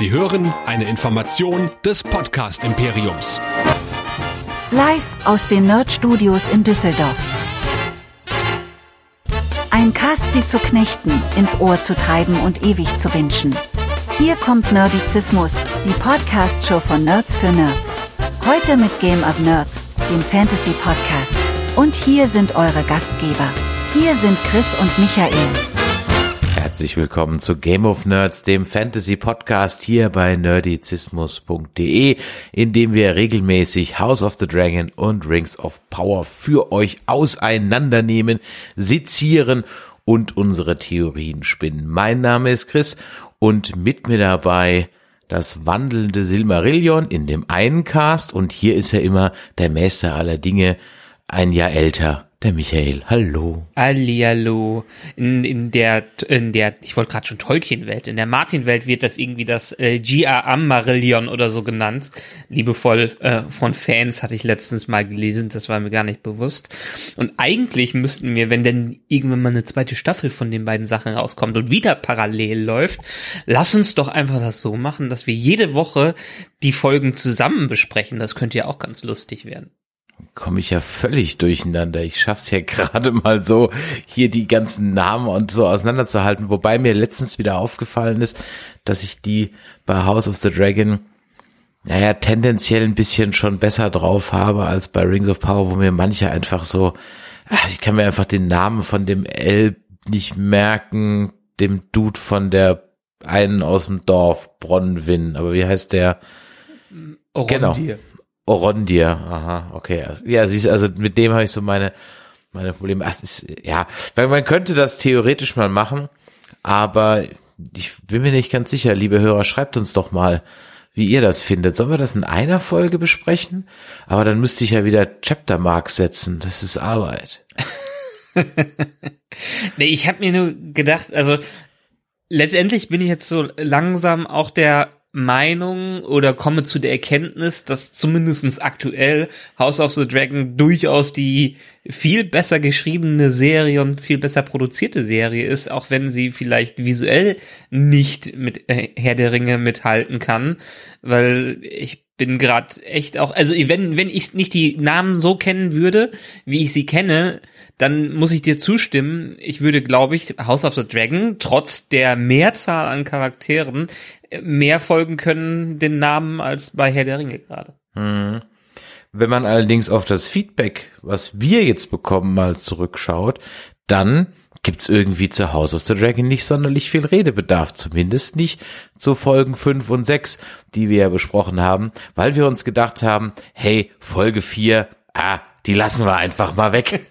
Sie hören eine Information des Podcast Imperiums. Live aus den Nerd Studios in Düsseldorf. Ein Cast sie zu knechten, ins Ohr zu treiben und ewig zu wünschen. Hier kommt Nerdizismus, die Podcast-Show von Nerds für Nerds. Heute mit Game of Nerds, dem Fantasy Podcast. Und hier sind eure Gastgeber. Hier sind Chris und Michael. Herzlich willkommen zu Game of Nerds, dem Fantasy Podcast hier bei nerdizismus.de, in dem wir regelmäßig House of the Dragon und Rings of Power für euch auseinandernehmen, sezieren und unsere Theorien spinnen. Mein Name ist Chris und mit mir dabei das wandelnde Silmarillion in dem einen Cast und hier ist er immer der Meister aller Dinge, ein Jahr älter, der Michael. Hallo. Hallihallo. In, in der, in der, ich wollte gerade schon Tolkien-Welt, in der Martin-Welt wird das irgendwie das äh, G.A. Marillion oder so genannt. Liebevoll äh, von Fans hatte ich letztens mal gelesen, das war mir gar nicht bewusst. Und eigentlich müssten wir, wenn denn irgendwann mal eine zweite Staffel von den beiden Sachen rauskommt und wieder parallel läuft, lass uns doch einfach das so machen, dass wir jede Woche die Folgen zusammen besprechen. Das könnte ja auch ganz lustig werden komme ich ja völlig durcheinander. Ich schaff's ja gerade mal so, hier die ganzen Namen und so auseinanderzuhalten. Wobei mir letztens wieder aufgefallen ist, dass ich die bei House of the Dragon, naja, tendenziell ein bisschen schon besser drauf habe als bei Rings of Power, wo mir manche einfach so, ach, ich kann mir einfach den Namen von dem L nicht merken, dem Dude von der einen aus dem Dorf, Bronwyn, aber wie heißt der? Orondir. Genau. Orondir, aha, okay. Ja, siehst also mit dem habe ich so meine meine Probleme. Ist, ja, man könnte das theoretisch mal machen, aber ich bin mir nicht ganz sicher, liebe Hörer, schreibt uns doch mal, wie ihr das findet. Sollen wir das in einer Folge besprechen? Aber dann müsste ich ja wieder Chapter Mark setzen. Das ist Arbeit. nee, ich habe mir nur gedacht, also letztendlich bin ich jetzt so langsam auch der Meinung oder komme zu der Erkenntnis, dass zumindestens aktuell House of the Dragon durchaus die viel besser geschriebene Serie und viel besser produzierte Serie ist, auch wenn sie vielleicht visuell nicht mit äh, Herr der Ringe mithalten kann, weil ich bin gerade echt auch, also wenn, wenn ich nicht die Namen so kennen würde, wie ich sie kenne, dann muss ich dir zustimmen. Ich würde, glaube ich, House of the Dragon trotz der Mehrzahl an Charakteren mehr folgen können den Namen als bei Herr der Ringe gerade. Hm. Wenn man allerdings auf das Feedback, was wir jetzt bekommen, mal zurückschaut, dann gibt's irgendwie zu House of the Dragon nicht sonderlich viel Redebedarf, zumindest nicht zu Folgen 5 und 6, die wir ja besprochen haben, weil wir uns gedacht haben, hey, Folge 4, ah, die lassen wir einfach mal weg.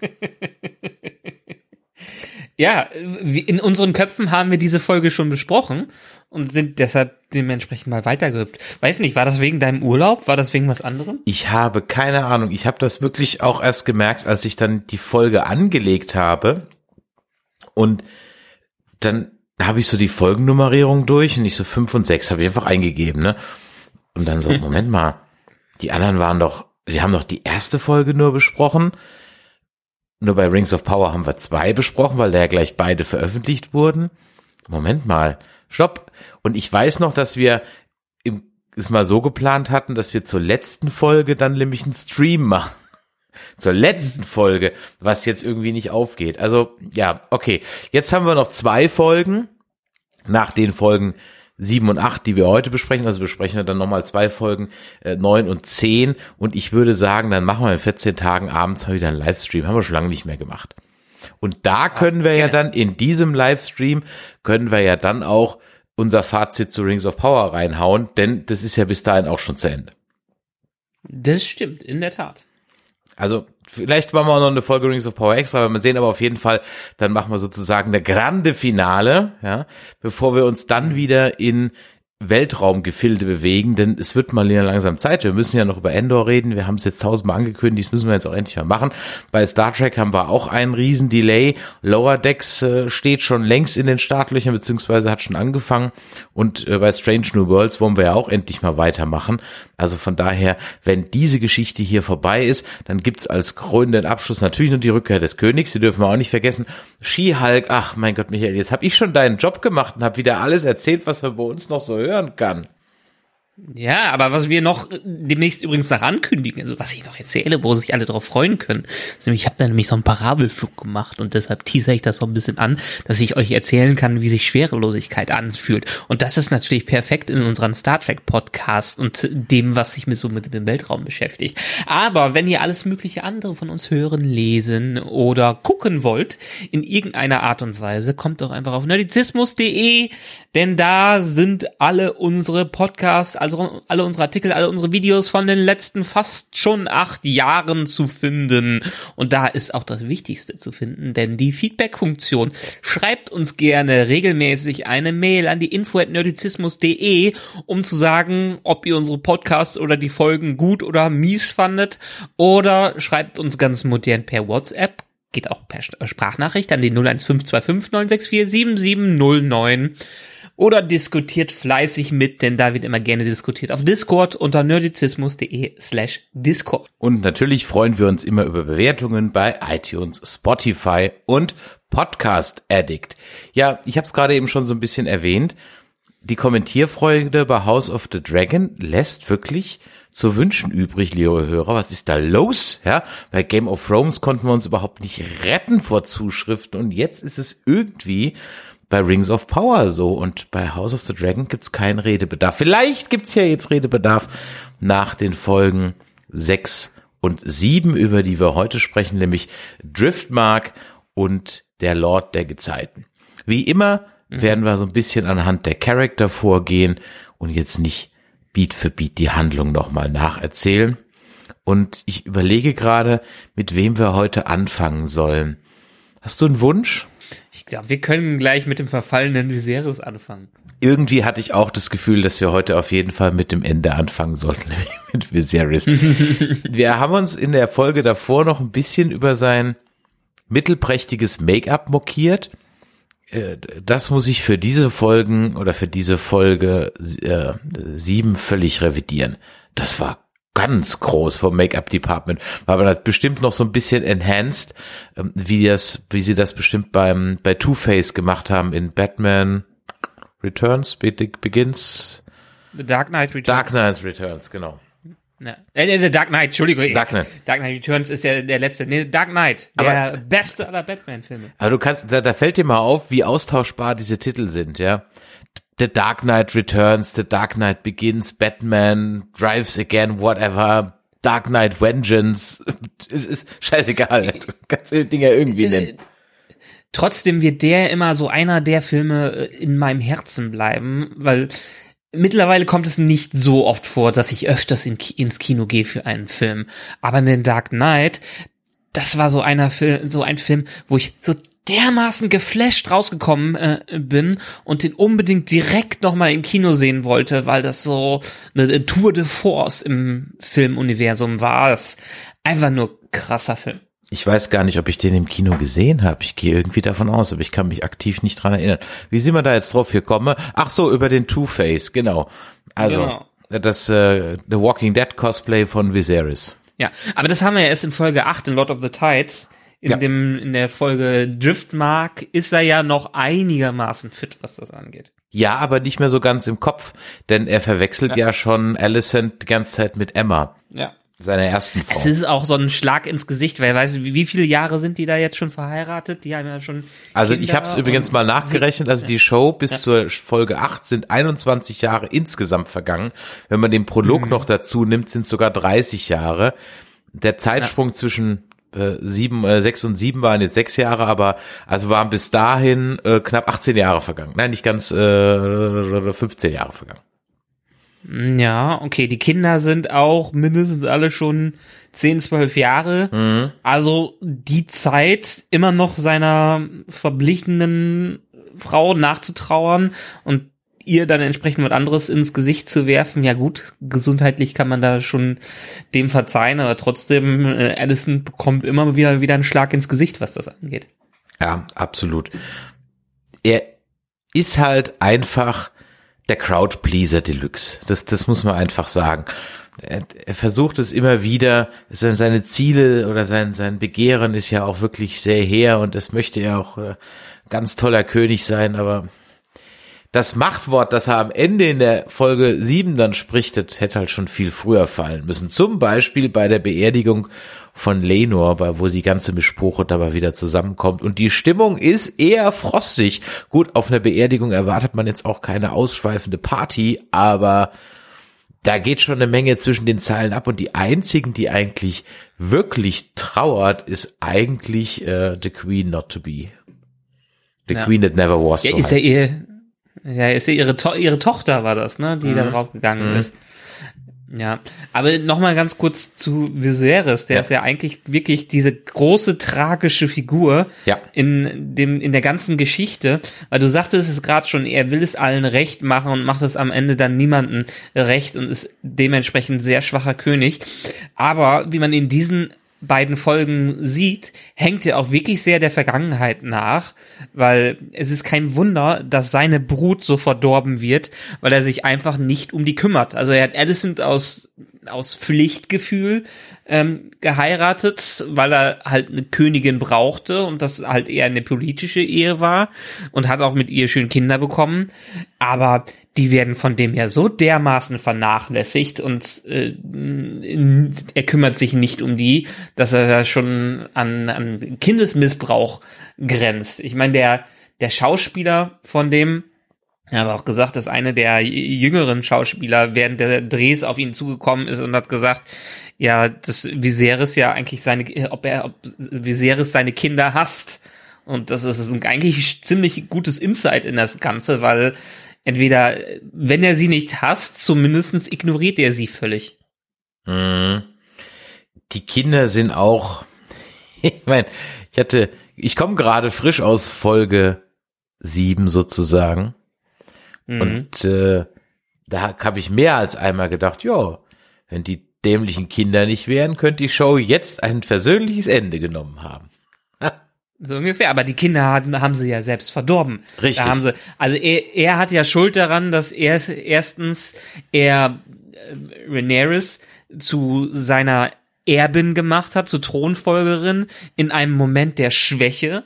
ja, in unseren Köpfen haben wir diese Folge schon besprochen und sind deshalb dementsprechend mal weitergehüpft. Weiß nicht, war das wegen deinem Urlaub? War das wegen was anderem? Ich habe keine Ahnung. Ich habe das wirklich auch erst gemerkt, als ich dann die Folge angelegt habe und dann habe ich so die Folgennummerierung durch und ich so fünf und sechs habe ich einfach eingegeben, ne? Und dann so, Moment mal, die anderen waren doch wir haben doch die erste Folge nur besprochen. Nur bei Rings of Power haben wir zwei besprochen, weil da ja gleich beide veröffentlicht wurden. Moment mal, stopp. Und ich weiß noch, dass wir es mal so geplant hatten, dass wir zur letzten Folge dann nämlich einen Stream machen. Zur letzten Folge, was jetzt irgendwie nicht aufgeht. Also, ja, okay. Jetzt haben wir noch zwei Folgen. Nach den Folgen 7 und 8, die wir heute besprechen. Also besprechen wir dann nochmal zwei Folgen, äh, 9 und 10. Und ich würde sagen, dann machen wir in 14 Tagen abends mal wieder einen Livestream. Haben wir schon lange nicht mehr gemacht. Und da können wir ja dann in diesem Livestream, können wir ja dann auch unser Fazit zu Rings of Power reinhauen, denn das ist ja bis dahin auch schon zu Ende. Das stimmt, in der Tat. Also vielleicht machen wir auch noch eine Folge Rings of Power extra, wenn wir sehen, aber auf jeden Fall, dann machen wir sozusagen eine grande Finale, ja, bevor wir uns dann wieder in Weltraumgefilde bewegen, denn es wird mal langsam Zeit. Wir müssen ja noch über Endor reden. Wir haben es jetzt tausendmal angekündigt, das müssen wir jetzt auch endlich mal machen. Bei Star Trek haben wir auch einen riesen Delay. Lower Decks äh, steht schon längst in den Startlöchern, beziehungsweise hat schon angefangen. Und äh, bei Strange New Worlds wollen wir ja auch endlich mal weitermachen. Also von daher, wenn diese Geschichte hier vorbei ist, dann gibt's als krönenden Abschluss natürlich nur die Rückkehr des Königs. Die dürfen wir auch nicht vergessen. She-Hulk, ach mein Gott, Michael, jetzt habe ich schon deinen Job gemacht und habe wieder alles erzählt, was wir bei uns noch so hören kann. Ja, aber was wir noch demnächst übrigens noch ankündigen, also was ich noch erzähle, wo sich alle darauf freuen können, ist nämlich, ich habe da nämlich so einen Parabelflug gemacht und deshalb teaser ich das so ein bisschen an, dass ich euch erzählen kann, wie sich Schwerelosigkeit anfühlt. Und das ist natürlich perfekt in unseren Star Trek Podcast und dem, was sich mit so mit dem Weltraum beschäftigt. Aber wenn ihr alles mögliche andere von uns hören, lesen oder gucken wollt, in irgendeiner Art und Weise, kommt doch einfach auf nerdizismus.de, denn da sind alle unsere Podcasts, also alle unsere Artikel, alle unsere Videos von den letzten fast schon acht Jahren zu finden. Und da ist auch das Wichtigste zu finden, denn die Feedback-Funktion schreibt uns gerne regelmäßig eine Mail an die info@nerdizismus.de, um zu sagen, ob ihr unsere Podcasts oder die Folgen gut oder mies fandet. Oder schreibt uns ganz modern per WhatsApp. Geht auch per Sprachnachricht an die 01525 964 7709 oder diskutiert fleißig mit, denn da wird immer gerne diskutiert auf Discord unter nerdizismus.de slash Discord. Und natürlich freuen wir uns immer über Bewertungen bei iTunes, Spotify und Podcast Addict. Ja, ich habe es gerade eben schon so ein bisschen erwähnt. Die Kommentierfreude bei House of the Dragon lässt wirklich zu wünschen übrig, liebe Hörer. Was ist da los? Ja, bei Game of Thrones konnten wir uns überhaupt nicht retten vor Zuschriften und jetzt ist es irgendwie bei Rings of Power so und bei House of the Dragon gibt's keinen Redebedarf. Vielleicht gibt's ja jetzt Redebedarf nach den Folgen sechs und sieben, über die wir heute sprechen, nämlich Driftmark und der Lord der Gezeiten. Wie immer mhm. werden wir so ein bisschen anhand der Charakter vorgehen und jetzt nicht Beat für Beat die Handlung nochmal nacherzählen. Und ich überlege gerade, mit wem wir heute anfangen sollen. Hast du einen Wunsch? Glaube, wir können gleich mit dem verfallenen Viserys anfangen. Irgendwie hatte ich auch das Gefühl, dass wir heute auf jeden Fall mit dem Ende anfangen sollten, mit Viserys. wir haben uns in der Folge davor noch ein bisschen über sein mittelprächtiges Make-up mokiert. Äh, das muss ich für diese Folgen oder für diese Folge äh, sieben völlig revidieren. Das war ganz groß vom Make-up-Department. War aber bestimmt noch so ein bisschen enhanced, ähm, wie das, wie sie das bestimmt beim bei Two Face gemacht haben in Batman Returns, Begins. The Dark Knight Returns. Dark Knight Returns, genau. Ja. Äh, The Dark Knight, Entschuldigung. Dark Knight. Dark Knight Returns ist ja der letzte. Nee, Dark Knight. Der aber, beste aller Batman-Filme. Aber du kannst, da, da fällt dir mal auf, wie austauschbar diese Titel sind, ja. The Dark Knight Returns, The Dark Knight Begins, Batman, Drives Again, whatever, Dark Knight Vengeance. Es ist scheißegal. Du kannst die Dinger irgendwie nennen. Trotzdem wird der immer so einer der Filme äh, in meinem Herzen bleiben, weil mittlerweile kommt es nicht so oft vor, dass ich öfters in, ins Kino gehe für einen Film. Aber in den Dark Knight, das war so einer Film, so ein Film, wo ich so dermaßen geflasht rausgekommen äh, bin und den unbedingt direkt nochmal im Kino sehen wollte, weil das so eine Tour de Force im Filmuniversum war. Das ist einfach nur krasser Film. Ich weiß gar nicht, ob ich den im Kino gesehen habe. Ich gehe irgendwie davon aus, aber ich kann mich aktiv nicht dran erinnern. Wie sind wir da jetzt drauf gekommen? Ach so, über den Two-Face, genau. Also genau. das äh, The Walking Dead Cosplay von Viserys. Ja, aber das haben wir ja erst in Folge 8 in Lord of the Tides in ja. dem, in der Folge Driftmark ist er ja noch einigermaßen fit, was das angeht. Ja, aber nicht mehr so ganz im Kopf, denn er verwechselt ja, ja schon Alicent die ganze Zeit mit Emma. Ja. Seiner ersten Frau. Es ist auch so ein Schlag ins Gesicht, weil weiß wie, wie viele Jahre sind die da jetzt schon verheiratet? Die haben ja schon. Also Kinder ich habe es übrigens mal nachgerechnet, also die Show bis ja. zur Folge 8 sind 21 Jahre insgesamt vergangen. Wenn man den Prolog mhm. noch dazu nimmt, sind sogar 30 Jahre. Der Zeitsprung ja. zwischen äh, sieben, äh, sechs und sieben waren jetzt sechs Jahre, aber also waren bis dahin äh, knapp 18 Jahre vergangen. Nein, nicht ganz äh, 15 Jahre vergangen. Ja, okay, die Kinder sind auch mindestens alle schon 10, 12 Jahre. Mhm. Also die Zeit, immer noch seiner verblichenen Frau nachzutrauern und ihr dann entsprechend was anderes ins Gesicht zu werfen, ja gut, gesundheitlich kann man da schon dem verzeihen, aber trotzdem, äh, Allison bekommt immer wieder, wieder einen Schlag ins Gesicht, was das angeht. Ja, absolut. Er ist halt einfach der Crowdpleaser Deluxe. Das, das muss man einfach sagen. Er, er versucht es immer wieder. Seine Ziele oder sein, sein Begehren ist ja auch wirklich sehr her und das möchte er auch äh, ganz toller König sein, aber das Machtwort, das er am Ende in der Folge 7 dann spricht, das hätte halt schon viel früher fallen müssen. Zum Beispiel bei der Beerdigung von Lenor, wo die ganze Mischpuche dabei wieder zusammenkommt. Und die Stimmung ist eher frostig. Gut, auf einer Beerdigung erwartet man jetzt auch keine ausschweifende Party, aber da geht schon eine Menge zwischen den Zeilen ab. Und die einzigen, die eigentlich wirklich trauert, ist eigentlich äh, The Queen Not to Be. The ja. Queen That Never Was. Ja, so ist ja ihr, ja, ist ja ihre, to ihre Tochter war das, ne, die mhm. da drauf gegangen mhm. ist. Ja, aber nochmal ganz kurz zu Viserys, der ja. ist ja eigentlich wirklich diese große tragische Figur ja. in dem in der ganzen Geschichte, weil du sagtest es gerade schon, er will es allen recht machen und macht es am Ende dann niemanden recht und ist dementsprechend sehr schwacher König, aber wie man in diesen beiden Folgen sieht, hängt er auch wirklich sehr der Vergangenheit nach, weil es ist kein Wunder, dass seine Brut so verdorben wird, weil er sich einfach nicht um die kümmert. Also er hat Alicent aus aus Pflichtgefühl ähm, geheiratet, weil er halt eine Königin brauchte und das halt eher eine politische Ehe war und hat auch mit ihr schön Kinder bekommen. Aber die werden von dem ja so dermaßen vernachlässigt und äh, er kümmert sich nicht um die, dass er da schon an, an Kindesmissbrauch grenzt. Ich meine, der, der Schauspieler von dem, er hat auch gesagt, dass eine der jüngeren Schauspieler während der Drehs auf ihn zugekommen ist und hat gesagt, ja, dass Viserys ja eigentlich seine, ob er, ob Viserys seine Kinder hasst. Und das ist ein eigentlich ziemlich gutes Insight in das Ganze, weil entweder, wenn er sie nicht hasst, zumindestens ignoriert er sie völlig. Mhm. Die Kinder sind auch, ich meine, ich hatte, ich komme gerade frisch aus Folge sieben sozusagen. Mhm. Und äh, da habe ich mehr als einmal gedacht, ja, wenn die dämlichen Kinder nicht wären, könnte die Show jetzt ein versöhnliches Ende genommen haben. So ungefähr, aber die Kinder haben, haben sie ja selbst verdorben. Richtig. Da haben sie, also er, er hat ja Schuld daran, dass er erstens er äh, Rhaenyra zu seiner Erbin gemacht hat, zur Thronfolgerin in einem Moment der Schwäche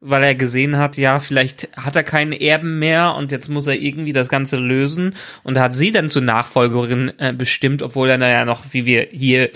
weil er gesehen hat, ja, vielleicht hat er keinen Erben mehr und jetzt muss er irgendwie das Ganze lösen. Und hat sie dann zur Nachfolgerin äh, bestimmt, obwohl er naja noch, wie wir hier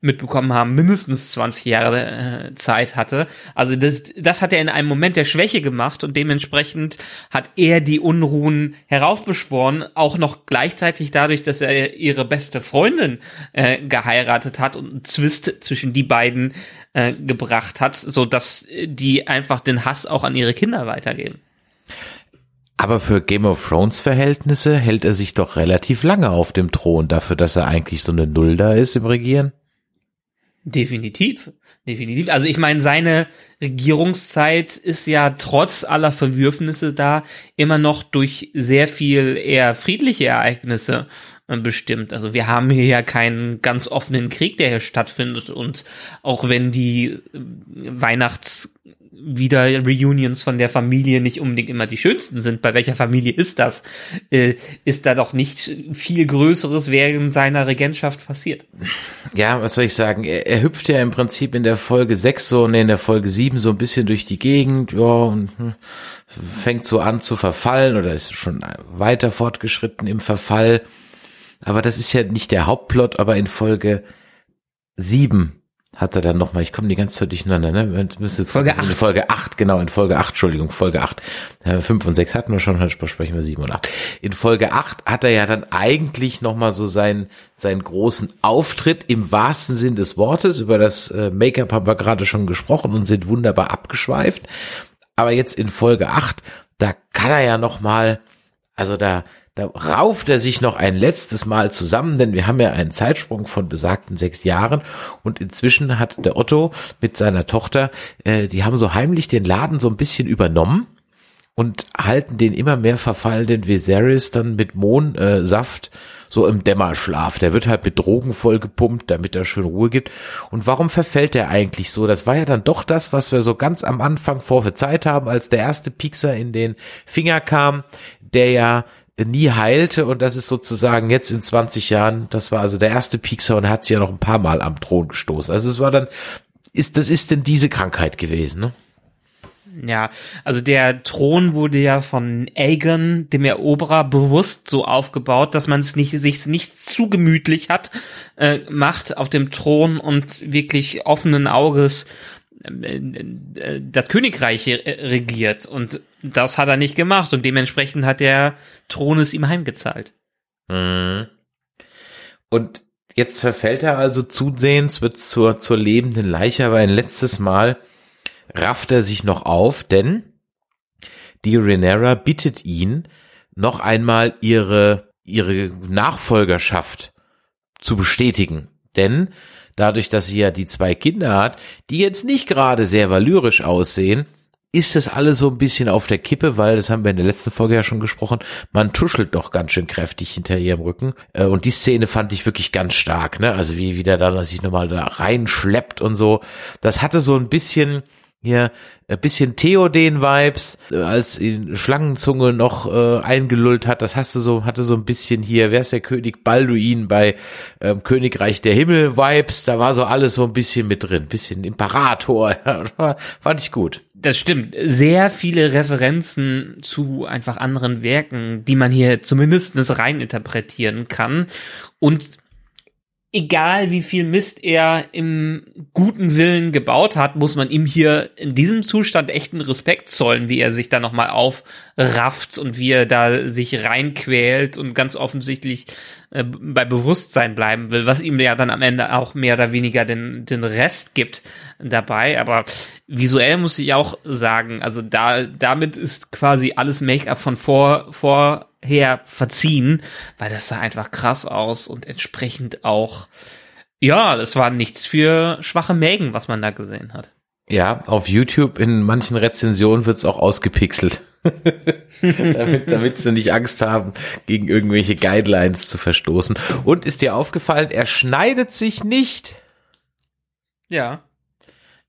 mitbekommen haben, mindestens 20 Jahre äh, Zeit hatte. Also das, das hat er in einem Moment der Schwäche gemacht und dementsprechend hat er die Unruhen heraufbeschworen, auch noch gleichzeitig dadurch, dass er ihre beste Freundin äh, geheiratet hat und einen Zwist zwischen die beiden äh, gebracht hat, so dass die einfach den Hass auch an ihre Kinder weitergeben. Aber für Game of Thrones Verhältnisse hält er sich doch relativ lange auf dem Thron, dafür, dass er eigentlich so eine Null da ist im Regieren. Definitiv, definitiv. Also ich meine, seine Regierungszeit ist ja trotz aller Verwürfnisse da immer noch durch sehr viel eher friedliche Ereignisse äh, bestimmt. Also wir haben hier ja keinen ganz offenen Krieg, der hier stattfindet. Und auch wenn die äh, Weihnachts wieder Reunions von der Familie nicht unbedingt immer die schönsten sind. Bei welcher Familie ist das? Äh, ist da doch nicht viel Größeres während seiner Regentschaft passiert? Ja, was soll ich sagen? Er, er hüpft ja im Prinzip in der Folge 6 so und in der Folge 7 so ein bisschen durch die Gegend, ja, und hm, fängt so an zu verfallen oder ist schon weiter fortgeschritten im Verfall. Aber das ist ja nicht der Hauptplot, aber in Folge 7 hat er dann nochmal, ich komme die ganze Zeit durcheinander, ne? Müsste jetzt Folge 8. Folge 8, genau, in Folge 8, Entschuldigung, Folge 8. Ja, 5 und 6 hatten wir schon, heute sprechen wir 7 und 8. In Folge 8 hat er ja dann eigentlich nochmal so seinen, seinen großen Auftritt im wahrsten Sinn des Wortes. Über das äh, Make-up haben wir gerade schon gesprochen und sind wunderbar abgeschweift. Aber jetzt in Folge 8, da kann er ja nochmal, also da, da rauft er sich noch ein letztes Mal zusammen, denn wir haben ja einen Zeitsprung von besagten sechs Jahren und inzwischen hat der Otto mit seiner Tochter, äh, die haben so heimlich den Laden so ein bisschen übernommen und halten den immer mehr verfallenden Viserys dann mit Mohnsaft äh, so im Dämmerschlaf. Der wird halt mit Drogen vollgepumpt, damit er schön Ruhe gibt. Und warum verfällt er eigentlich so? Das war ja dann doch das, was wir so ganz am Anfang vorverzeiht haben, als der erste Piekser in den Finger kam, der ja nie heilte und das ist sozusagen jetzt in 20 Jahren, das war also der erste Piekser und hat sich ja noch ein paar Mal am Thron gestoßen. Also es war dann, ist, das ist denn diese Krankheit gewesen, ne? Ja, also der Thron wurde ja von Aegon, dem Eroberer, bewusst so aufgebaut, dass man es nicht, sich nicht zu gemütlich hat, äh, macht auf dem Thron und wirklich offenen Auges äh, äh, das Königreich regiert. Und das hat er nicht gemacht und dementsprechend hat der Thron es ihm heimgezahlt. Mhm. Und jetzt verfällt er also zusehends, wird zur, zur lebenden Leiche, aber ein letztes Mal rafft er sich noch auf, denn die Renera bittet ihn, noch einmal ihre, ihre Nachfolgerschaft zu bestätigen. Denn dadurch, dass sie ja die zwei Kinder hat, die jetzt nicht gerade sehr valyrisch aussehen, ist das alles so ein bisschen auf der Kippe, weil, das haben wir in der letzten Folge ja schon gesprochen, man tuschelt doch ganz schön kräftig hinter ihrem Rücken. Äh, und die Szene fand ich wirklich ganz stark, ne? Also wie, wie der dann sich nochmal da reinschleppt und so. Das hatte so ein bisschen, hier ein bisschen Theoden-Vibes, äh, als ihn Schlangenzunge noch äh, eingelullt hat. Das hast du so, hatte so ein bisschen hier, wer ist der König Balduin bei ähm, Königreich der Himmel-Vibes. Da war so alles so ein bisschen mit drin. Bisschen Imperator. Fand ich gut. Das stimmt. Sehr viele Referenzen zu einfach anderen Werken, die man hier zumindest rein interpretieren kann. Und egal wie viel Mist er im guten Willen gebaut hat, muss man ihm hier in diesem Zustand echten Respekt zollen, wie er sich da nochmal aufrafft und wie er da sich reinquält und ganz offensichtlich äh, bei Bewusstsein bleiben will, was ihm ja dann am Ende auch mehr oder weniger den, den Rest gibt dabei. Aber visuell muss ich auch sagen, also da, damit ist quasi alles Make-up von vor, vor her verziehen, weil das sah einfach krass aus und entsprechend auch, ja, das war nichts für schwache Mägen, was man da gesehen hat. Ja, auf YouTube in manchen Rezensionen wird's auch ausgepixelt. damit, damit sie nicht Angst haben, gegen irgendwelche Guidelines zu verstoßen. Und ist dir aufgefallen, er schneidet sich nicht. Ja.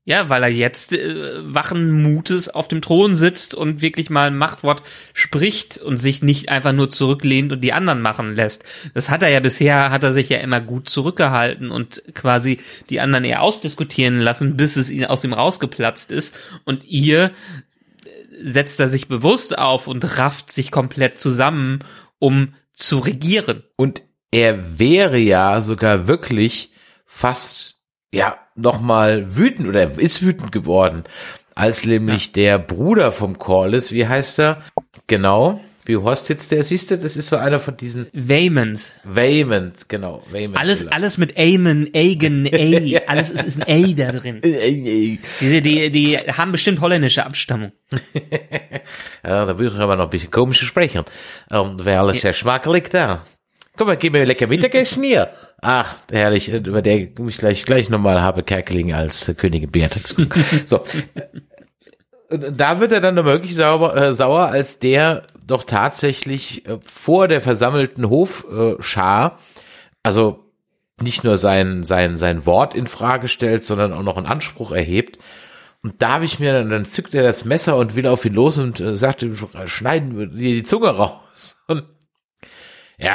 Ja, weil er jetzt äh, wachen Mutes auf dem Thron sitzt und wirklich mal ein Machtwort spricht und sich nicht einfach nur zurücklehnt und die anderen machen lässt. Das hat er ja bisher, hat er sich ja immer gut zurückgehalten und quasi die anderen eher ausdiskutieren lassen, bis es ihn aus ihm rausgeplatzt ist. Und ihr äh, setzt er sich bewusst auf und rafft sich komplett zusammen, um zu regieren. Und er wäre ja sogar wirklich fast, ja, nochmal wütend oder ist wütend geworden, als nämlich ja. der Bruder vom Corliss, wie heißt er? Genau. Wie heißt jetzt der? Siehst du, das ist so einer von diesen. Waymond. Waymond, genau. Waymond alles, alles mit Amen, Agen, A. Alles ist, ist ein A da drin. Diese, die, die haben bestimmt holländische Abstammung. ja, da würde ich aber noch ein bisschen komisch sprechen. Ähm, Wäre alles ja. sehr schmackelig da. Komm mal, gehen wir lecker Mittagessen hier. Ach, herrlich, über der ich gleich, gleich nochmal habe Kerkeling als äh, Königin Beatrix. so. da wird er dann noch wirklich sauber, äh, sauer, als der doch tatsächlich äh, vor der versammelten Hofschar, also nicht nur sein, sein, sein Wort in Frage stellt, sondern auch noch einen Anspruch erhebt. Und da habe ich mir dann, dann zückt er das Messer und will auf ihn los und äh, sagt, schneiden wir dir die Zunge raus. Und ja,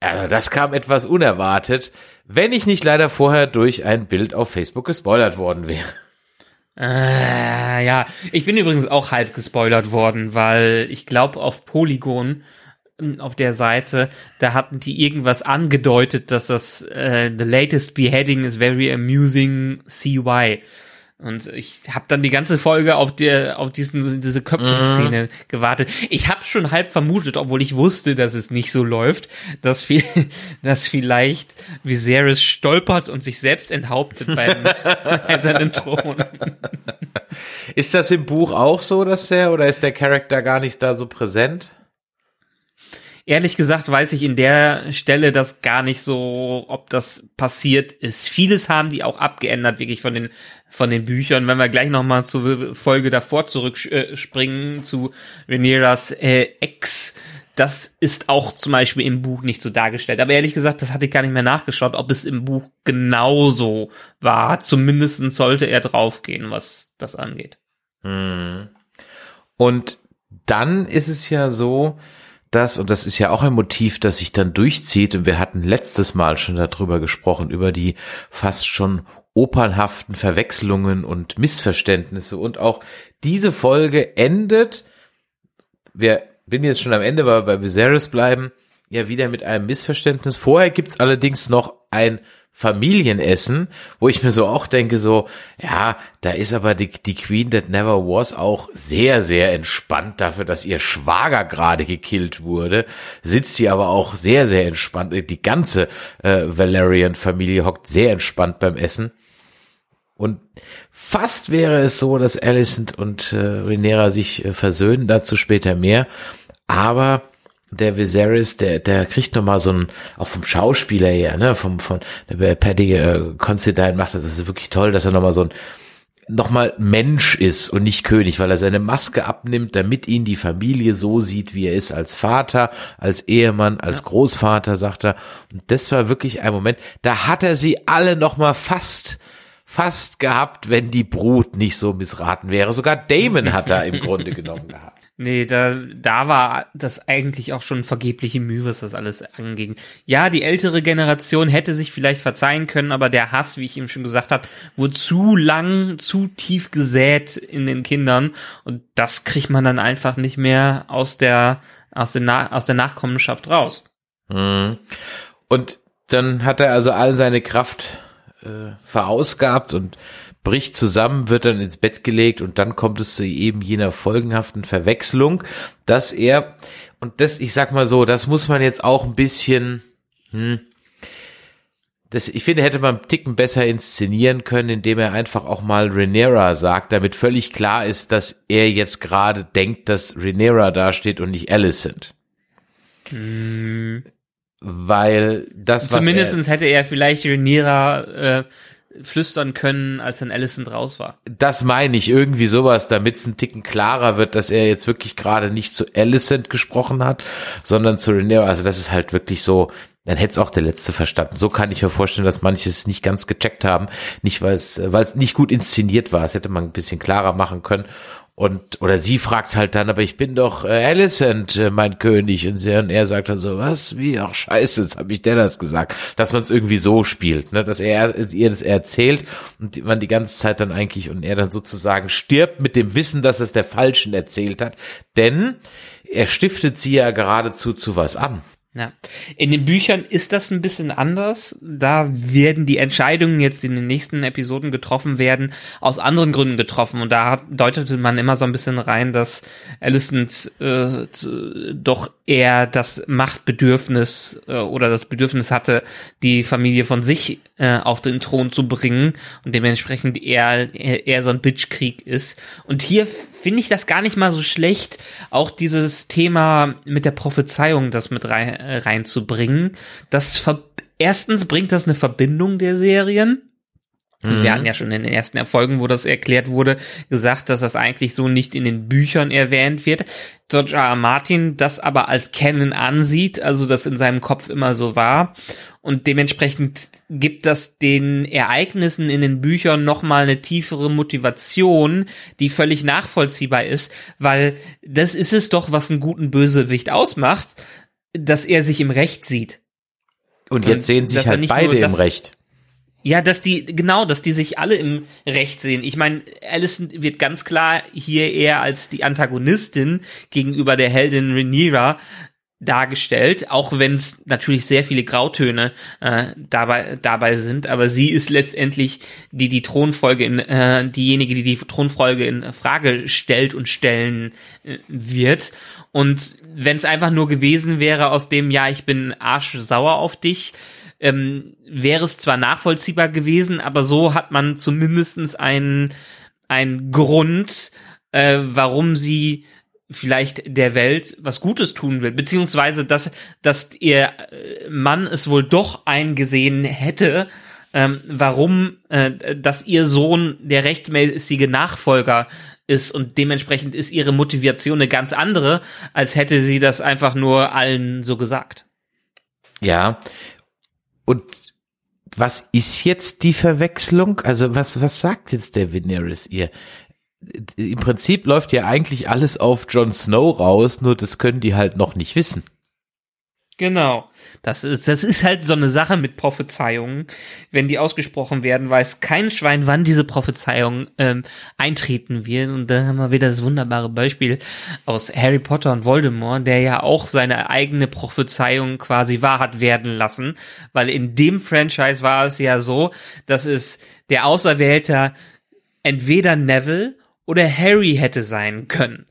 also das kam etwas unerwartet, wenn ich nicht leider vorher durch ein Bild auf Facebook gespoilert worden wäre. Äh, ja, ich bin übrigens auch halb gespoilert worden, weil ich glaube auf Polygon hm, auf der Seite, da hatten die irgendwas angedeutet, dass das äh, the latest beheading is very amusing CY. Und ich habe dann die ganze Folge auf der auf diesen diese Köpfungsszene mhm. gewartet. Ich habe schon halb vermutet, obwohl ich wusste, dass es nicht so läuft, dass viel, dass vielleicht Viserys stolpert und sich selbst enthauptet beim bei seinem Thron. Ist das im Buch auch so, dass der oder ist der Charakter gar nicht da so präsent? Ehrlich gesagt weiß ich in der Stelle das gar nicht so, ob das passiert ist. Vieles haben die auch abgeändert, wirklich von den von den Büchern. Wenn wir gleich nochmal zur Folge davor zurückspringen, zu Rhaenyras äh, Ex, das ist auch zum Beispiel im Buch nicht so dargestellt. Aber ehrlich gesagt, das hatte ich gar nicht mehr nachgeschaut, ob es im Buch genauso war. Zumindest sollte er draufgehen, was das angeht. Hm. Und dann ist es ja so, das, und das ist ja auch ein Motiv, das sich dann durchzieht, und wir hatten letztes Mal schon darüber gesprochen, über die fast schon opernhaften Verwechslungen und Missverständnisse. Und auch diese Folge endet, wir bin jetzt schon am Ende, weil wir bei Viserys bleiben, ja wieder mit einem Missverständnis. Vorher gibt's allerdings noch ein Familienessen, wo ich mir so auch denke, so, ja, da ist aber die, die Queen That Never Was auch sehr, sehr entspannt dafür, dass ihr Schwager gerade gekillt wurde. Sitzt sie aber auch sehr, sehr entspannt. Die ganze äh, Valerian-Familie hockt sehr entspannt beim Essen. Und fast wäre es so, dass Alicent und äh, Rhaenyra sich äh, versöhnen, dazu später mehr. Aber der Viserys, der, der kriegt noch mal so ein, auch vom Schauspieler her, ne, vom, von, der Paddy äh, Considine macht das, das ist wirklich toll, dass er noch mal so ein, noch mal Mensch ist und nicht König, weil er seine Maske abnimmt, damit ihn die Familie so sieht, wie er ist, als Vater, als Ehemann, als Großvater, sagt er. Und das war wirklich ein Moment, da hat er sie alle noch mal fast fast gehabt, wenn die Brut nicht so missraten wäre. Sogar Damon hat er im Grunde genommen gehabt. Nee, da, da war das eigentlich auch schon vergebliche Mühe, was das alles anging. Ja, die ältere Generation hätte sich vielleicht verzeihen können, aber der Hass, wie ich eben schon gesagt habe, wurde zu lang, zu tief gesät in den Kindern und das kriegt man dann einfach nicht mehr aus der, aus der, Na aus der Nachkommenschaft raus. Mhm. Und dann hat er also all seine Kraft äh, verausgabt und bricht zusammen, wird dann ins Bett gelegt und dann kommt es zu eben jener folgenhaften Verwechslung, dass er, und das, ich sag mal so, das muss man jetzt auch ein bisschen, hm, das, ich finde, hätte man einen Ticken besser inszenieren können, indem er einfach auch mal Rhaenyra sagt, damit völlig klar ist, dass er jetzt gerade denkt, dass Rhaenyra dasteht und nicht Alicent. Hm. Weil das, was Zumindestens er, hätte er vielleicht Rhaenyra äh, flüstern können, als dann Alicent raus war. Das meine ich, irgendwie sowas, damit es ein Ticken klarer wird, dass er jetzt wirklich gerade nicht zu Alicent gesprochen hat, sondern zu Rhaenyra. Also das ist halt wirklich so, dann hätte es auch der Letzte verstanden. So kann ich mir vorstellen, dass manche es nicht ganz gecheckt haben. Nicht, weil es, weil es nicht gut inszeniert war. Es hätte man ein bisschen klarer machen können. Und, oder sie fragt halt dann, aber ich bin doch äh, Alicent, äh, mein König. Und, sie, und er sagt dann so, was, wie, ach scheiße, jetzt habe ich der das gesagt. Dass man es irgendwie so spielt, ne? dass er ihr das erzählt und man die ganze Zeit dann eigentlich und er dann sozusagen stirbt mit dem Wissen, dass es der Falschen erzählt hat. Denn er stiftet sie ja geradezu zu was an. Ja. In den Büchern ist das ein bisschen anders. Da werden die Entscheidungen jetzt in den nächsten Episoden getroffen werden, aus anderen Gründen getroffen. Und da deutete man immer so ein bisschen rein, dass Alicent äh, doch eher das Machtbedürfnis äh, oder das Bedürfnis hatte, die Familie von sich äh, auf den Thron zu bringen und dementsprechend eher, eher so ein Bitchkrieg ist. Und hier finde ich das gar nicht mal so schlecht, auch dieses Thema mit der Prophezeiung, das mit rein, reinzubringen. Das erstens bringt das eine Verbindung der Serien. Und wir mhm. hatten ja schon in den ersten Erfolgen, wo das erklärt wurde, gesagt, dass das eigentlich so nicht in den Büchern erwähnt wird. George R. R. Martin das aber als Canon ansieht, also das in seinem Kopf immer so war. Und dementsprechend gibt das den Ereignissen in den Büchern nochmal eine tiefere Motivation, die völlig nachvollziehbar ist, weil das ist es doch, was einen guten Bösewicht ausmacht, dass er sich im Recht sieht. Und jetzt Und sehen sich halt beide im Recht. Ja, dass die, genau, dass die sich alle im Recht sehen. Ich meine, Alison wird ganz klar hier eher als die Antagonistin gegenüber der Heldin Rhaenyra dargestellt, auch wenn es natürlich sehr viele Grautöne äh, dabei dabei sind, aber sie ist letztendlich die die Thronfolge in äh, diejenige, die die Thronfolge in Frage stellt und stellen äh, wird und wenn es einfach nur gewesen wäre aus dem ja, ich bin arschsauer auf dich, ähm, wäre es zwar nachvollziehbar gewesen, aber so hat man zumindestens einen, einen Grund, äh, warum sie vielleicht der Welt was Gutes tun will, beziehungsweise dass, dass ihr Mann es wohl doch eingesehen hätte, ähm, warum, äh, dass ihr Sohn der rechtmäßige Nachfolger ist und dementsprechend ist ihre Motivation eine ganz andere, als hätte sie das einfach nur allen so gesagt. Ja, und was ist jetzt die Verwechslung? Also was, was sagt jetzt der Veneris ihr? Im Prinzip läuft ja eigentlich alles auf Jon Snow raus, nur das können die halt noch nicht wissen. Genau. Das ist, das ist halt so eine Sache mit Prophezeiungen. Wenn die ausgesprochen werden, weiß kein Schwein, wann diese Prophezeiung ähm, eintreten wird. Und da haben wir wieder das wunderbare Beispiel aus Harry Potter und Voldemort, der ja auch seine eigene Prophezeiung quasi wahr hat werden lassen. Weil in dem Franchise war es ja so, dass es der Auserwählte entweder Neville oder Harry hätte sein können.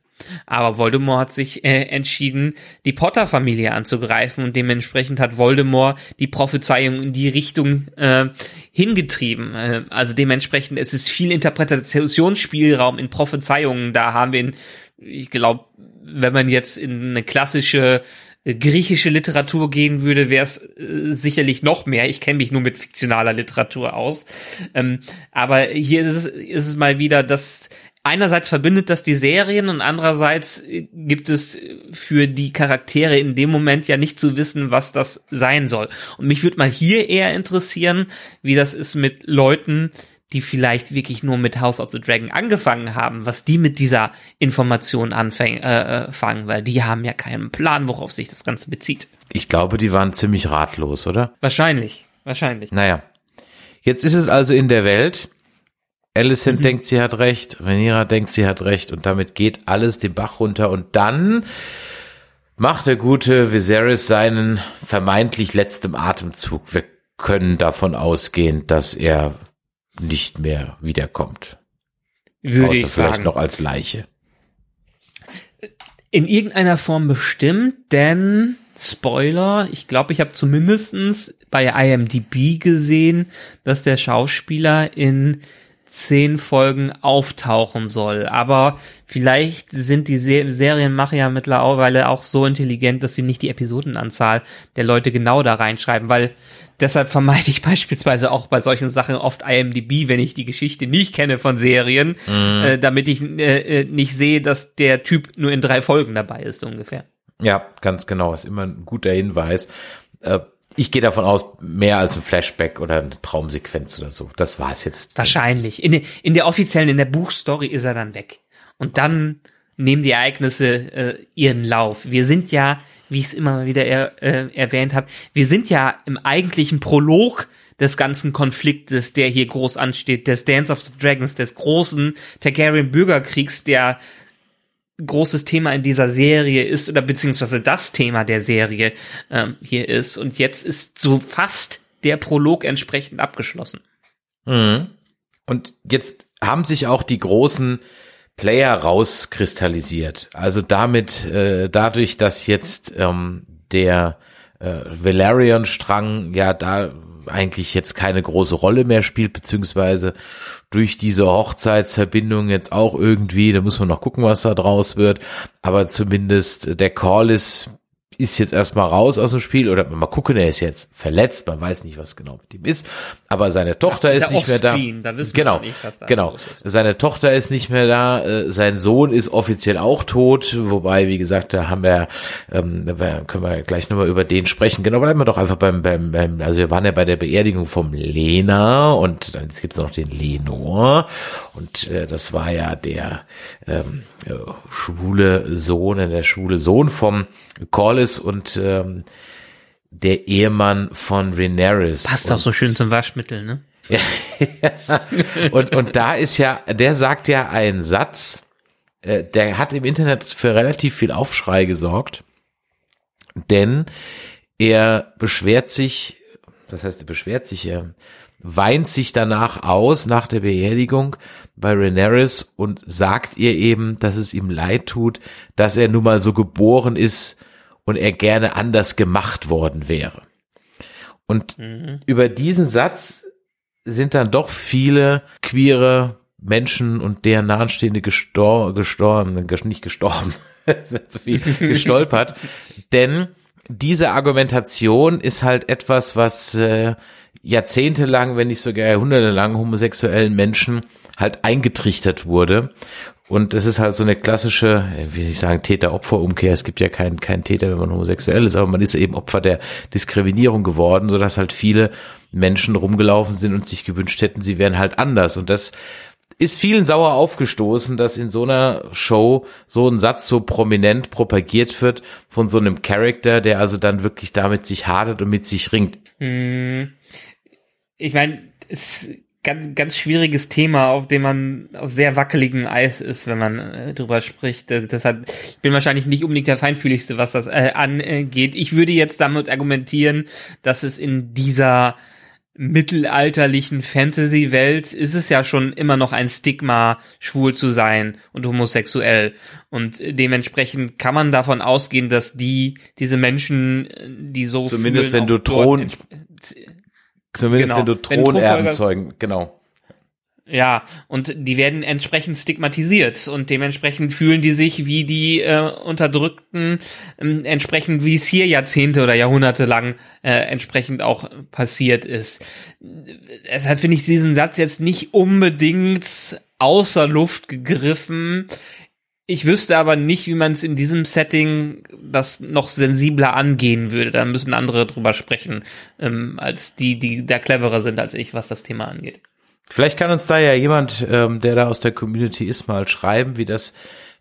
Aber Voldemort hat sich äh, entschieden, die Potter-Familie anzugreifen und dementsprechend hat Voldemort die Prophezeiung in die Richtung äh, hingetrieben. Äh, also dementsprechend es ist viel Interpretationsspielraum in Prophezeiungen. Da haben wir, in, ich glaube, wenn man jetzt in eine klassische äh, griechische Literatur gehen würde, wäre es äh, sicherlich noch mehr. Ich kenne mich nur mit fiktionaler Literatur aus. Ähm, aber hier ist es, ist es mal wieder, dass einerseits verbindet das die Serien und andererseits gibt es für die Charaktere in dem Moment ja nicht zu wissen, was das sein soll. Und mich würde mal hier eher interessieren, wie das ist mit Leuten, die vielleicht wirklich nur mit House of the Dragon angefangen haben, was die mit dieser Information anfangen, äh, äh, fangen, weil die haben ja keinen Plan, worauf sich das Ganze bezieht. Ich glaube, die waren ziemlich ratlos, oder? Wahrscheinlich, wahrscheinlich. Naja. Jetzt ist es also in der Welt. Alicent mhm. denkt, sie hat recht, Rhaenyra denkt, sie hat recht und damit geht alles den Bach runter und dann macht der gute Viserys seinen vermeintlich letzten Atemzug. Wir können davon ausgehen, dass er nicht mehr wiederkommt. Würde Außer ich vielleicht sagen. noch als Leiche. In irgendeiner Form bestimmt, denn Spoiler, ich glaube, ich habe zumindestens bei IMDb gesehen, dass der Schauspieler in zehn Folgen auftauchen soll. Aber vielleicht sind die Se Serienmacher ja mittlerweile auch so intelligent, dass sie nicht die Episodenanzahl der Leute genau da reinschreiben, weil deshalb vermeide ich beispielsweise auch bei solchen Sachen oft IMDb, wenn ich die Geschichte nicht kenne von Serien, äh, damit ich äh, äh, nicht sehe, dass der Typ nur in drei Folgen dabei ist, ungefähr. Ja, ganz genau. Ist immer ein guter Hinweis. Äh, ich gehe davon aus, mehr als ein Flashback oder eine Traumsequenz oder so. Das war es jetzt. Wahrscheinlich. In, der- in der offiziellen, in der Buchstory ist er dann weg. Und dann nehmen die Ereignisse äh, ihren Lauf. Wir sind ja, wie ich es immer wieder er, äh, erwähnt habe, wir sind ja im eigentlichen Prolog des ganzen Konfliktes, der hier groß ansteht, des Dance of the Dragons, des großen Targaryen Bürgerkriegs, der großes Thema in dieser Serie ist oder beziehungsweise das Thema der Serie ähm, hier ist. Und jetzt ist so fast der Prolog entsprechend abgeschlossen. Mhm. Und jetzt haben sich auch die großen Player rauskristallisiert. Also damit, äh, dadurch, dass jetzt ähm, der äh, Valerian-Strang ja da eigentlich jetzt keine große Rolle mehr spielt, beziehungsweise durch diese Hochzeitsverbindung jetzt auch irgendwie, da muss man noch gucken, was da draus wird, aber zumindest der Call ist ist jetzt erstmal raus aus dem Spiel oder mal gucken, er ist jetzt verletzt, man weiß nicht, was genau mit ihm ist, aber seine Tochter Ist ist ja nicht mehr da. offscreen, da genau, nicht, da genau. ist. Seine Tochter ist nicht mehr da, äh, sein Sohn ist offiziell auch tot, wobei, wie gesagt, da haben wir, ähm, da können wir gleich nochmal über den sprechen. Genau, bleiben wir doch einfach beim, beim, beim, also wir waren ja bei der Beerdigung vom Lena und dann jetzt gibt's noch den Lenor und äh, das war ja der ähm, äh, schwule Sohn, der schwule Sohn vom Corlys und ähm, der Ehemann von Rhaenyra. Passt und, auch so schön zum Waschmittel, ne? ja, und, und da ist ja, der sagt ja einen Satz, äh, der hat im Internet für relativ viel Aufschrei gesorgt, denn er beschwert sich, das heißt, er beschwert sich, er weint sich danach aus, nach der Beerdigung bei Rhaenyra und sagt ihr eben, dass es ihm leid tut, dass er nun mal so geboren ist und er gerne anders gemacht worden wäre. Und über diesen Satz sind dann doch viele queere Menschen und deren Nahestehende gestor gestorben, ges- nicht gestorben, zu viel, gestolpert. Denn diese Argumentation ist halt etwas, was äh, jahrzehntelang, wenn nicht sogar jahrhundertelang homosexuellen Menschen halt eingetrichtert wurde. Und es ist halt so eine klassische, äh, wie ich sagen, Täter-Opfer-Umkehr. Es gibt ja keinen keinen Täter, wenn man homosexuell ist, aber man ist eben Opfer der Diskriminierung geworden, sodass halt viele Menschen rumgelaufen sind und sich gewünscht hätten, sie wären halt anders. Und das ist vielen sauer aufgestoßen, dass in so einer Show so ein Satz so prominent propagiert wird von so einem Charakter, der also dann wirklich damit sich hadert und mit sich ringt. Hm. Ich meine, es ganz, ganz schwieriges Thema, auf dem man auf sehr wackeligem Eis ist, wenn man äh, drüber spricht. Das, deshalb, ich bin wahrscheinlich nicht unbedingt der Feinfühligste, was das äh, angeht. Ich würde jetzt damit argumentieren, dass es in dieser mittelalterlichen Fantasy-Welt ist es ja schon immer noch ein Stigma, schwul zu sein und homosexuell. Und dementsprechend kann man davon ausgehen, dass die, diese Menschen, die so Zumindest fühlen, wenn du Thron, zumindest genau. wenn du Thronerben zeugen, genau. Ja, und die werden entsprechend stigmatisiert und dementsprechend fühlen die sich wie die äh, Unterdrückten, ähm, entsprechend wie es hier Jahrzehnte oder Jahrhunderte lang äh, entsprechend auch passiert ist. Deshalb finde ich diesen Satz jetzt nicht unbedingt außer Luft gegriffen. Ich wüsste aber nicht, wie man es in diesem Setting das noch sensibler angehen würde. Da müssen andere drüber sprechen, ähm, als die, die da cleverer sind als ich, was das Thema angeht. Vielleicht kann uns da ja jemand, ähm, der da aus der Community ist, mal schreiben, wie das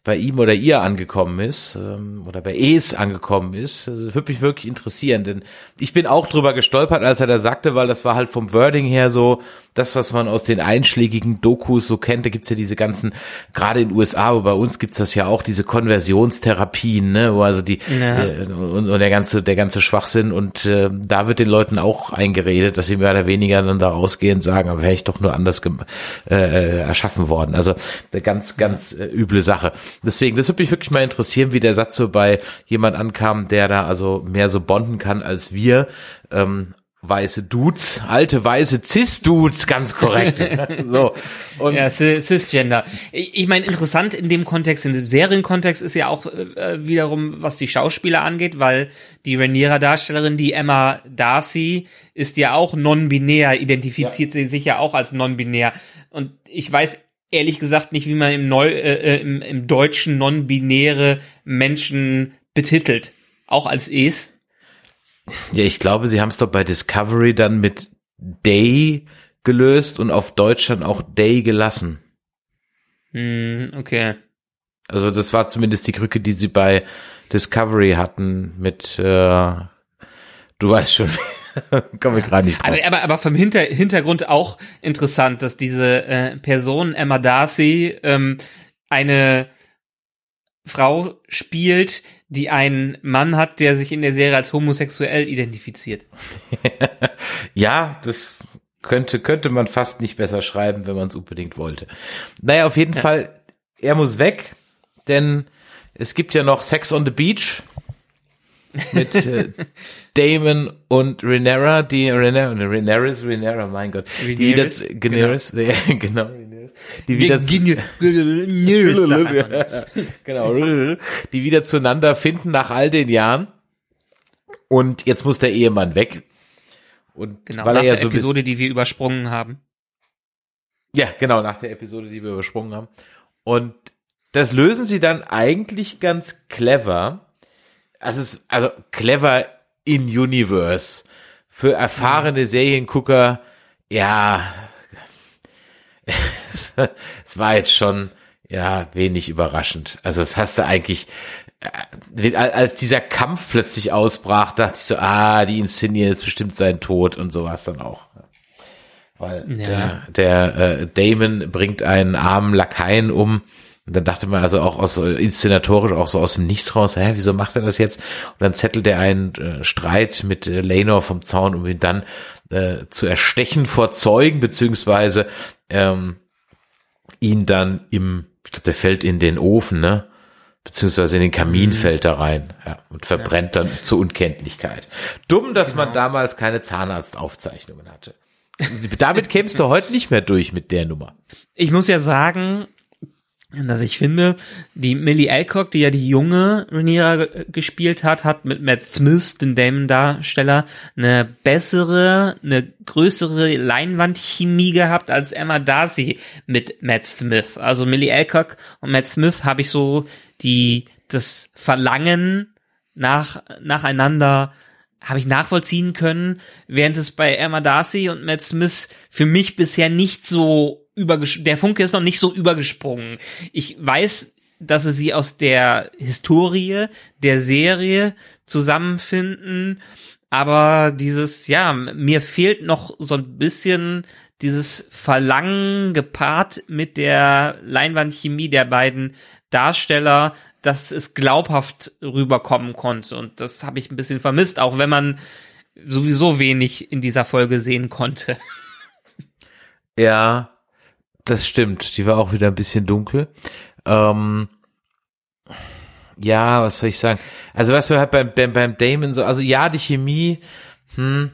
bei ihm oder ihr angekommen ist ähm, oder bei es angekommen ist. Also würde mich wirklich interessieren, denn ich bin auch drüber gestolpert, als er da sagte, weil das war halt vom Wording her so das, was man aus den einschlägigen Dokus so kennt. Da gibt's ja diese ganzen, gerade in USA, aber bei uns gibt's das ja auch, diese Konversionstherapien, ne, wo also die Ja. äh, und, und der ganze der ganze Schwachsinn und äh, da wird den Leuten auch eingeredet, dass sie mehr oder weniger dann da rausgehen und sagen, aber wäre ich doch nur anders äh, äh, erschaffen worden. Also eine ganz ganz äh, üble Sache. Deswegen, das würde mich wirklich mal interessieren, wie der Satz so bei jemand ankam, der da also mehr so bonden kann als wir. Ähm, weiße Dudes, alte weiße Cis-Dudes, ganz korrekt. so. Und Ja, Cis- Cisgender. Ich, meine, interessant in dem Kontext, in dem Serienkontext ist ja auch äh, wiederum, was die Schauspieler angeht, weil die Rhaenyra-Darstellerin, die Emma Darcy, ist ja auch non-binär, identifiziert sie sich ja auch als non-binär. Und ich weiß ehrlich gesagt nicht, wie man im, Neu äh, äh, im, im Deutschen non-binäre Menschen betitelt. Auch als Es. Ja, ich glaube, sie haben es doch bei Discovery dann mit Day gelöst und auf Deutsch dann auch Day gelassen. Hm, okay. Also das war zumindest die Krücke, die sie bei Discovery hatten mit, äh, du weißt schon, komme ich gerade nicht drauf. Aber, aber, aber vom Hinter Hintergrund auch interessant, dass diese äh, Person, Emma Darcy, ähm, eine Frau spielt, die einen Mann hat, der sich in der Serie als homosexuell identifiziert. Ja, das könnte, könnte man fast nicht besser schreiben, wenn man es unbedingt wollte. Naja, auf jeden Fall, er muss weg, denn es gibt ja noch Sex on the Beach mit äh, Damon und Renera, die Renera, Reneris, Renera, mein Gott, die wieder, Rhaenyra, zu- Generis, ja, genau, Rhaenyra, die wieder, zu- genau, die wieder zueinander finden nach all den Jahren. Und jetzt muss der Ehemann weg. Und Genau, weil nach er ja der so Episode, die wir übersprungen haben. Ja, genau, nach der Episode, die wir übersprungen haben. Und das lösen sie dann eigentlich ganz clever. Also, es also clever in Universe. Für erfahrene Seriengucker, ja, es, es war jetzt schon, ja, wenig überraschend. Also, das hast du eigentlich, äh, als dieser Kampf plötzlich ausbrach, dachte ich so, ah, die inszenieren jetzt bestimmt seinen Tod und so war es dann auch. Weil Ja. der, der äh, Damon bringt einen armen Lakaien um. Und dann dachte man also auch aus inszenatorisch auch so aus dem Nichts raus, hä, wieso macht er das jetzt? Und dann zettelt er einen äh, Streit mit äh, Lenor vom Zaun, um ihn dann äh, zu erstechen vor Zeugen, beziehungsweise ähm, ihn dann im, ich glaube, der fällt in den Ofen, ne? Beziehungsweise in den Kamin fällt er rein, ja, und verbrennt dann zur Unkenntlichkeit. Dumm, dass man damals keine Zahnarztaufzeichnungen hatte. Damit kämst du heute nicht mehr durch mit der Nummer. Ich muss ja sagen, dass ich finde, die Millie Alcock, die ja die junge Rhaenyra ge- gespielt hat, hat mit Matt Smith, den Damon-Darsteller, eine bessere, eine größere Leinwandchemie gehabt als Emma Darcy mit Matt Smith. Also Millie Alcock und Matt Smith habe ich so die das Verlangen nach nacheinander habe ich nachvollziehen können, während es bei Emma Darcy und Matt Smith für mich bisher nicht so der Funke ist noch nicht so übergesprungen. Ich weiß, dass sie sie aus der Historie der Serie zusammenfinden, aber dieses, ja, mir fehlt noch so ein bisschen dieses Verlangen gepaart mit der Leinwandchemie der beiden Darsteller, dass es glaubhaft rüberkommen konnte. Und das habe ich ein bisschen vermisst, auch wenn man sowieso wenig in dieser Folge sehen konnte. Ja, das stimmt. Die war auch wieder ein bisschen dunkel. Ähm, ja, was soll ich sagen? Also was wir halt beim, beim, beim Damon so, also ja, die Chemie, hm,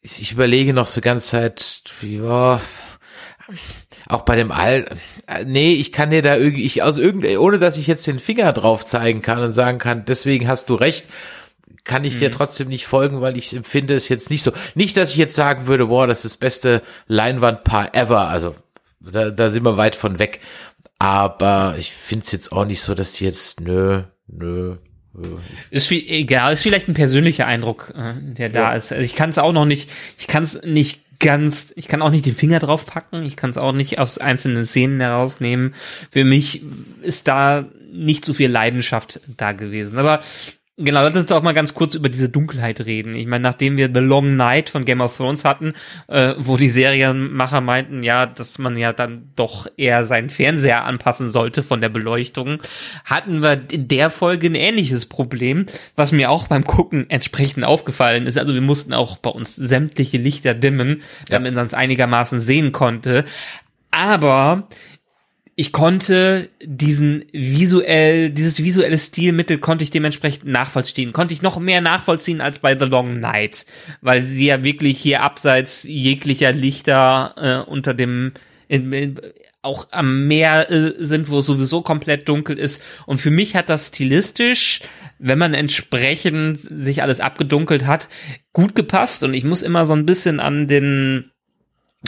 ich, überlege noch so ganze Zeit, ja, auch bei dem All, nee, ich kann dir da irgendwie, ich aus irgend, ohne dass ich jetzt den Finger drauf zeigen kann und sagen kann, deswegen hast du recht, kann ich dir mhm. trotzdem nicht folgen, weil ich empfinde es jetzt nicht so. Nicht, dass ich jetzt sagen würde, boah, das ist das beste Leinwandpaar ever. Also da, da sind wir weit von weg. Aber ich finde es jetzt auch nicht so, dass die jetzt, nö, nö. Ist wie, egal, ist vielleicht ein persönlicher Eindruck, äh, der da ja. ist. Also ich kann es auch noch nicht, ich kann es nicht ganz, ich kann auch nicht den Finger drauf packen, ich kann es auch nicht aus einzelnen Szenen herausnehmen. Für mich ist da nicht so viel Leidenschaft da gewesen. Aber Genau, lass uns auch mal ganz kurz über diese Dunkelheit reden. Ich meine, nachdem wir The Long Night von Game of Thrones hatten, äh, wo die Serienmacher meinten, ja, dass man ja dann doch eher seinen Fernseher anpassen sollte von der Beleuchtung, hatten wir in der Folge ein ähnliches Problem, was mir auch beim Gucken entsprechend aufgefallen ist. Also wir mussten auch bei uns sämtliche Lichter dimmen, damit man es einigermaßen sehen konnte. Aber ich konnte diesen visuell, dieses visuelle Stilmittel konnte ich dementsprechend nachvollziehen. Konnte ich noch mehr nachvollziehen als bei The Long Night, weil sie ja wirklich hier abseits jeglicher Lichter äh, unter dem in, in, auch am Meer äh, sind, wo es sowieso komplett dunkel ist. Und für mich hat das stilistisch, wenn man entsprechend sich alles abgedunkelt hat, gut gepasst. Und ich muss immer so ein bisschen an den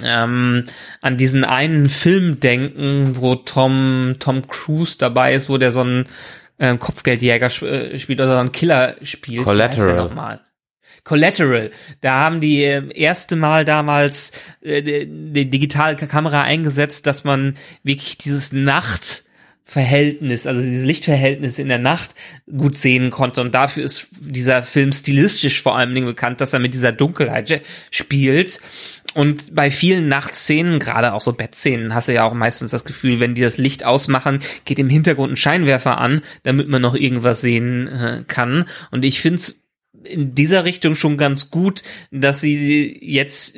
ähm, an diesen einen Film denken, wo Tom Tom Cruise dabei ist, wo der so einen äh, Kopfgeldjäger sp äh, spielt oder so einen Killer spielt. Collateral. Collateral. Da haben die äh, erste Mal damals äh, die, digitale Kamera eingesetzt, dass man wirklich dieses Nacht Verhältnis, also dieses Lichtverhältnis in der Nacht gut sehen konnte. Und dafür ist dieser Film stilistisch vor allen Dingen bekannt, dass er mit dieser Dunkelheit spielt. Und bei vielen Nachtszenen, gerade auch so Bettszenen, hast du ja auch meistens das Gefühl, wenn die das Licht ausmachen, geht im Hintergrund ein Scheinwerfer an, damit man noch irgendwas sehen äh, kann. Und ich finde es in dieser Richtung schon ganz gut, dass sie jetzt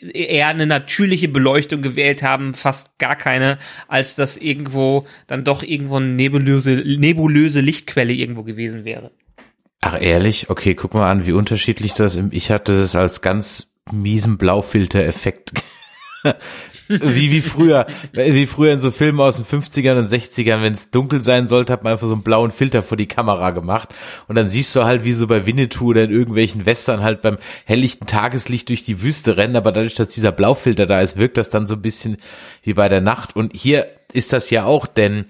eher eine natürliche Beleuchtung gewählt haben, fast gar keine, als dass irgendwo dann doch irgendwo eine nebulöse, nebulöse Lichtquelle irgendwo gewesen wäre. Ach ehrlich? Okay, guck mal an, wie unterschiedlich das im Ich hatte es als ganz miesen Blaufilter-Effekt wie, wie früher, wie früher in so Filmen aus den 50ern und 60ern, wenn es dunkel sein sollte, hat man einfach so einen blauen Filter vor die Kamera gemacht. Und dann siehst du halt, wie so bei Winnetou oder in irgendwelchen Western halt beim helllichten Tageslicht durch die Wüste rennen. Aber dadurch, dass dieser Blaufilter da ist, wirkt das dann so ein bisschen wie bei der Nacht. Und hier ist das ja auch, denn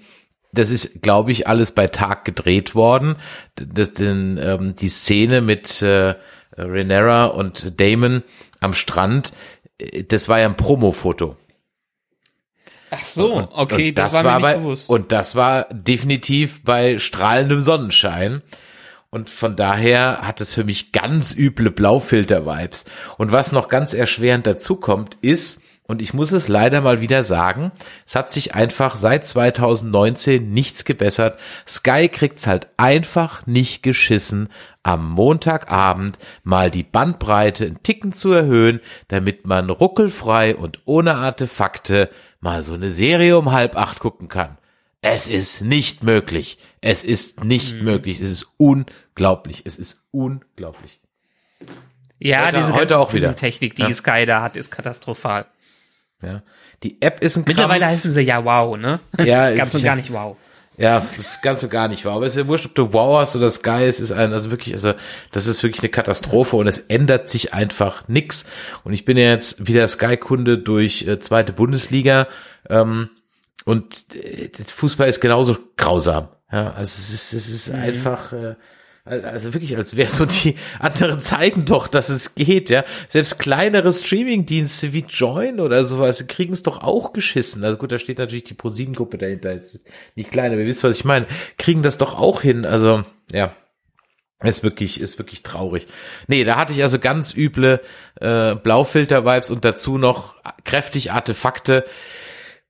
das ist, glaube ich, alles bei Tag gedreht worden. Das, denn, ähm, die Szene mit äh, Renera und Damon am Strand, äh, das war ja ein Promo-Foto. Ach so, und, okay, und das, das, war, war bei, bewusst. Und das war definitiv bei strahlendem Sonnenschein. Und von daher hat es für mich ganz üble Blaufilter-Vibes. Und was noch ganz erschwerend dazu kommt, ist, und ich muss es leider mal wieder sagen, es hat sich einfach seit 2019 nichts gebessert. Sky kriegt's halt einfach nicht geschissen, am Montagabend mal die Bandbreite einen Ticken zu erhöhen, damit man ruckelfrei und ohne Artefakte mal so eine Serie um halb acht gucken kann. Es ist nicht möglich. Es ist nicht mhm. möglich. Es ist unglaublich. Es ist unglaublich. Ja, heute, diese heute auch wieder. Technik, die ja. Sky da hat, ist katastrophal. Ja. Die App ist ein Mittlerweile Krampf. heißen sie ja wow, ne? Ja, ganz und gar nicht wow. Ja, ganz und gar nicht wow. Aber es ist ja wurscht, ob du wow hast oder Sky, es ist ein, also wirklich, also, das ist wirklich eine Katastrophe und es ändert sich einfach nix. Und ich bin ja jetzt wieder Sky-Kunde durch äh, zweite Bundesliga, ähm, und äh, Fußball ist genauso grausam. Ja, also es ist, es ist mhm. einfach, äh, Also wirklich, als wäre so die anderen zeigen doch, dass es geht, ja. Selbst kleinere Streaming-Dienste wie Join oder sowas kriegen es doch auch geschissen. Also gut, da steht natürlich die ProSieben-Gruppe dahinter. Jetzt ist nicht klein, aber ihr wisst, was ich meine. Kriegen das doch auch hin. Also, ja. Ist wirklich, ist wirklich traurig. Nee, da hatte ich also ganz üble äh, Blaufilter-Vibes und dazu noch kräftig Artefakte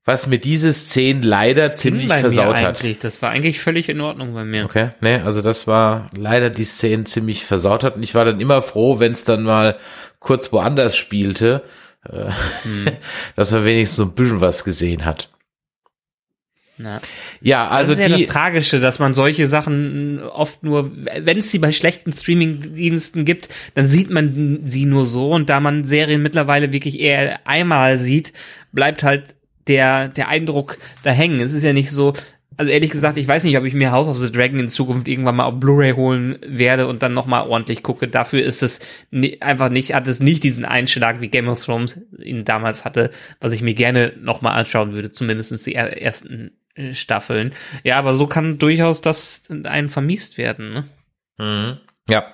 was mir diese Szene leider Das ziemlich versaut hat. Das war eigentlich völlig in Ordnung bei mir. Okay, nee, also das war leider die Szene ziemlich versaut hat und ich war dann immer froh, wenn es dann mal kurz woanders spielte, äh, dass man wenigstens so ein bisschen was gesehen hat. Ja. Ja, also das ist ja die, das Tragische, dass man solche Sachen oft nur, wenn es sie bei schlechten Streaming-Diensten gibt, dann sieht man sie nur so und da man Serien mittlerweile wirklich eher einmal sieht, bleibt halt der, der Eindruck da hängen. Es ist ja nicht so, also ehrlich gesagt, ich weiß nicht, ob ich mir House of the Dragon in Zukunft irgendwann mal auf Blu-ray holen werde und dann nochmal ordentlich gucke. Dafür ist es einfach nicht, hat es nicht diesen Einschlag, wie Game of Thrones ihn damals hatte, was ich mir gerne nochmal anschauen würde, zumindest die er ersten Staffeln. Ja, aber so kann durchaus das einen vermiest werden. Ne? Mhm. Ja.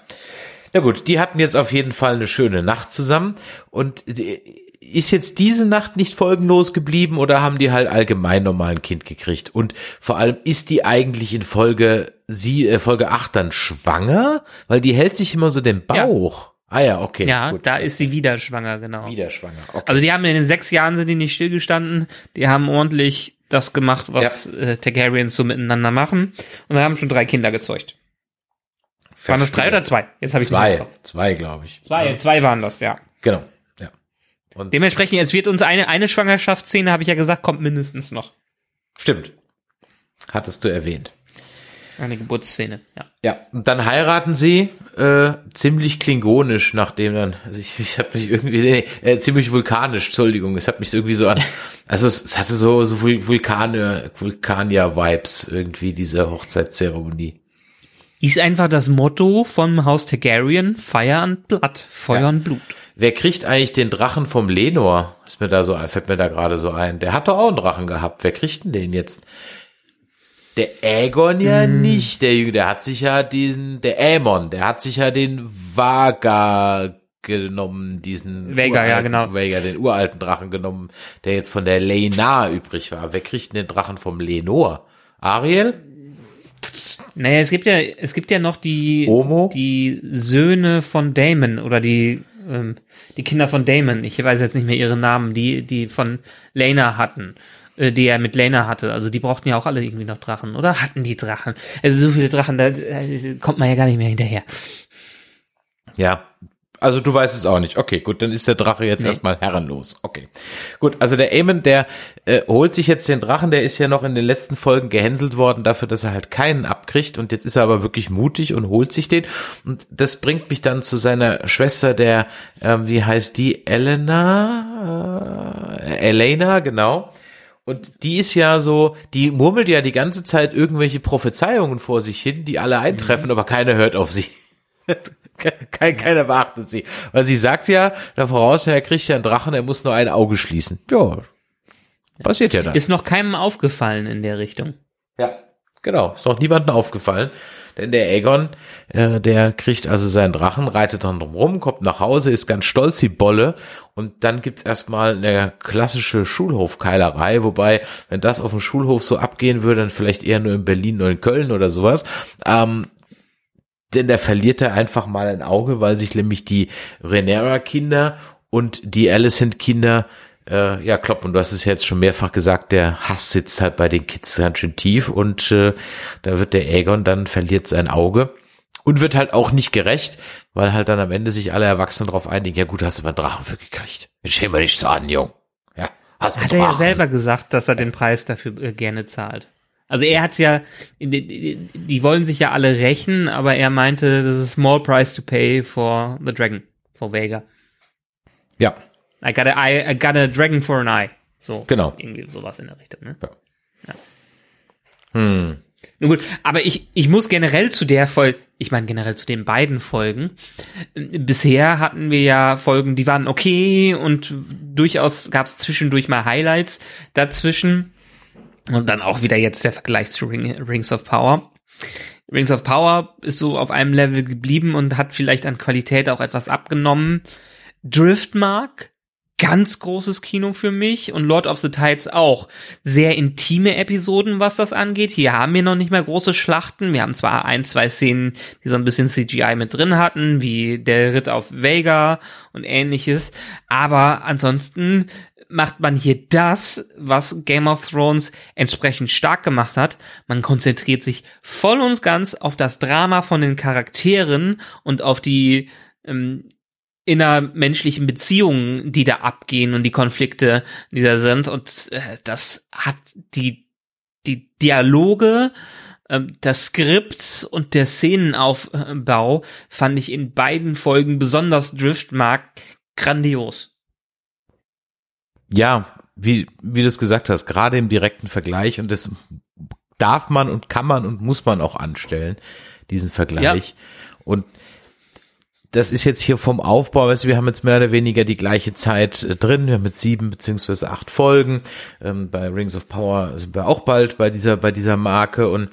Na gut, die hatten jetzt auf jeden Fall eine schöne Nacht zusammen und die- ist jetzt diese Nacht nicht folgenlos geblieben oder haben die halt allgemein normal ein Kind gekriegt? Und vor allem ist die eigentlich in Folge sie äh, Folge 8 dann schwanger, weil die hält sich immer so den Bauch. Ah ja, okay. Ja, gut. da ist sie wieder schwanger, genau. wieder schwanger. Okay. Also die haben in den sechs Jahren sind die nicht stillgestanden, die haben ordentlich das gemacht, was äh, Targaryens so miteinander machen und haben schon drei Kinder gezeugt. Waren das drei oder zwei? Jetzt habe ich Zwei, zwei, glaube ich. Zwei, zwei waren das, ja. Genau. Und Dementsprechend, es wird uns eine, eine Schwangerschaftsszene, habe ich ja gesagt, kommt mindestens noch. stimmt. Hattest du erwähnt. Eine Geburtsszene, ja. Ja, und dann heiraten sie äh, ziemlich klingonisch, nachdem dann, also ich, ich habe mich irgendwie, äh, ziemlich vulkanisch, Entschuldigung, es hat mich irgendwie so an, also es, es hatte so, so Vul- Vulkane, Vulkanier-Vibes irgendwie, diese Hochzeitszeremonie. Ist einfach das Motto vom Haus Targaryen, Fire and Blood, Feuer Ja. und Blut. Wer kriegt eigentlich den Drachen vom Lenor? Ist mir da so, fällt mir da gerade so ein. Der hat doch auch einen Drachen gehabt. Wer kriegt denn den jetzt? Der Aegon ja nicht, der Jüngere, der hat sich ja diesen, der Aemon, der hat sich ja den Vaga genommen, diesen Vaega, ja, uralten- genau. Vaega, den uralten Drachen genommen, der jetzt von der Lena übrig war. Wer kriegt denn den Drachen vom Lenor? Ariel? Naja, es gibt ja, es gibt ja noch die, Omo? die Söhne von Damon oder die, ähm, die Kinder von Damon. Ich weiß jetzt nicht mehr ihre Namen, die, die von Lena hatten, äh, die er mit Lena hatte. Also die brauchten ja auch alle irgendwie noch Drachen, oder? Hatten die Drachen? Also so viele Drachen, da äh, kommt man ja gar nicht mehr hinterher. Ja, also du weißt es auch nicht. Okay, gut, dann ist der Drache jetzt Nee. erstmal herrenlos. Okay. Gut, also der Aemon, der äh, holt sich jetzt den Drachen, der ist ja noch in den letzten Folgen gehänselt worden dafür, dass er halt keinen abkriegt und jetzt ist er aber wirklich mutig und holt sich den und das bringt mich dann zu seiner Schwester, der, ähm, wie heißt die, Elena? Äh, Elena, genau. Und die ist ja so, die murmelt ja die ganze Zeit irgendwelche Prophezeiungen vor sich hin, die alle eintreffen, aber keiner hört auf sie. Kein, keiner beachtet sie. Weil sie sagt ja, der voraus, er kriegt ja einen Drachen, er muss nur ein Auge schließen. Ja, passiert ja dann. Ist noch keinem aufgefallen in der Richtung. ja, genau. Ist noch niemandem aufgefallen. Denn der Aegon, äh, der kriegt also seinen Drachen, reitet dann drum rum, kommt nach Hause, ist ganz stolz wie Bolle und dann gibt's erstmal eine klassische Schulhofkeilerei, wobei, wenn das auf dem Schulhof so abgehen würde, dann vielleicht eher nur in Berlin oder in Köln oder sowas. Ähm, denn der verliert er einfach mal ein Auge, weil sich nämlich die Renera-Kinder und die Alicent-Kinder äh, ja kloppen. Und du hast es ja jetzt schon mehrfach gesagt, der Hass sitzt halt bei den Kids ganz schön tief und äh, da wird der Aegon dann verliert sein Auge und wird halt auch nicht gerecht, weil halt dann am Ende sich alle Erwachsenen darauf einigen, ja gut, hast du mal einen Drachen für gekriegt. Mal nicht so an, Jung. Ja, hast Hat er ja selber gesagt, dass er den Preis dafür äh, gerne zahlt. Also er hat ja, die, wollen sich ja alle rächen, aber er meinte, das ist a small price to pay for the dragon, for Vega. Ja, I got a, eye, I got a dragon for an eye. So. Genau. Irgendwie sowas in der Richtung, ne? hm. Nun gut, aber ich, ich muss generell zu der Folge, ich meine generell zu den beiden Folgen, bisher hatten wir ja Folgen, die waren okay und durchaus gab es zwischendurch mal Highlights dazwischen und dann auch wieder jetzt der Vergleich zu Ring, Rings of Power. Rings of Power ist so auf einem Level geblieben und hat vielleicht an Qualität auch etwas abgenommen. Driftmark, ganz großes Kino für mich und Lord of the Tides auch. Sehr intime Episoden, was das angeht. Hier haben wir noch nicht mehr große Schlachten. Wir haben zwar ein, zwei Szenen, die so ein bisschen CGI mit drin hatten, wie der Ritt auf Vega und ähnliches, aber ansonsten macht man hier das, was Game of Thrones entsprechend stark gemacht hat. Man konzentriert sich voll und ganz auf das Drama von den Charakteren und auf die ähm, innermenschlichen Beziehungen, die da abgehen und die Konflikte, die da sind. Und äh, das hat die, die Dialoge, äh, das Skript und der Szenenaufbau fand ich in beiden Folgen besonders Driftmark grandios. Ja, wie, wie du es gesagt hast, gerade im direkten Vergleich und das darf man und kann man und muss man auch anstellen, diesen Vergleich. Ja. Und das ist jetzt hier vom Aufbau, weißt du, wir haben jetzt mehr oder weniger die gleiche Zeit äh, drin, wir haben jetzt sieben beziehungsweise acht Folgen, ähm, bei Rings of Power sind wir auch bald bei dieser, bei dieser Marke und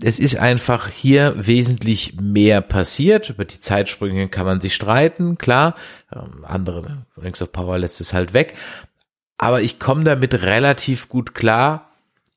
es ist einfach hier wesentlich mehr passiert. Über die Zeitsprünge kann man sich streiten, klar. Ähm, andere, Rings of Power lässt es halt weg. Aber ich komme damit relativ gut klar,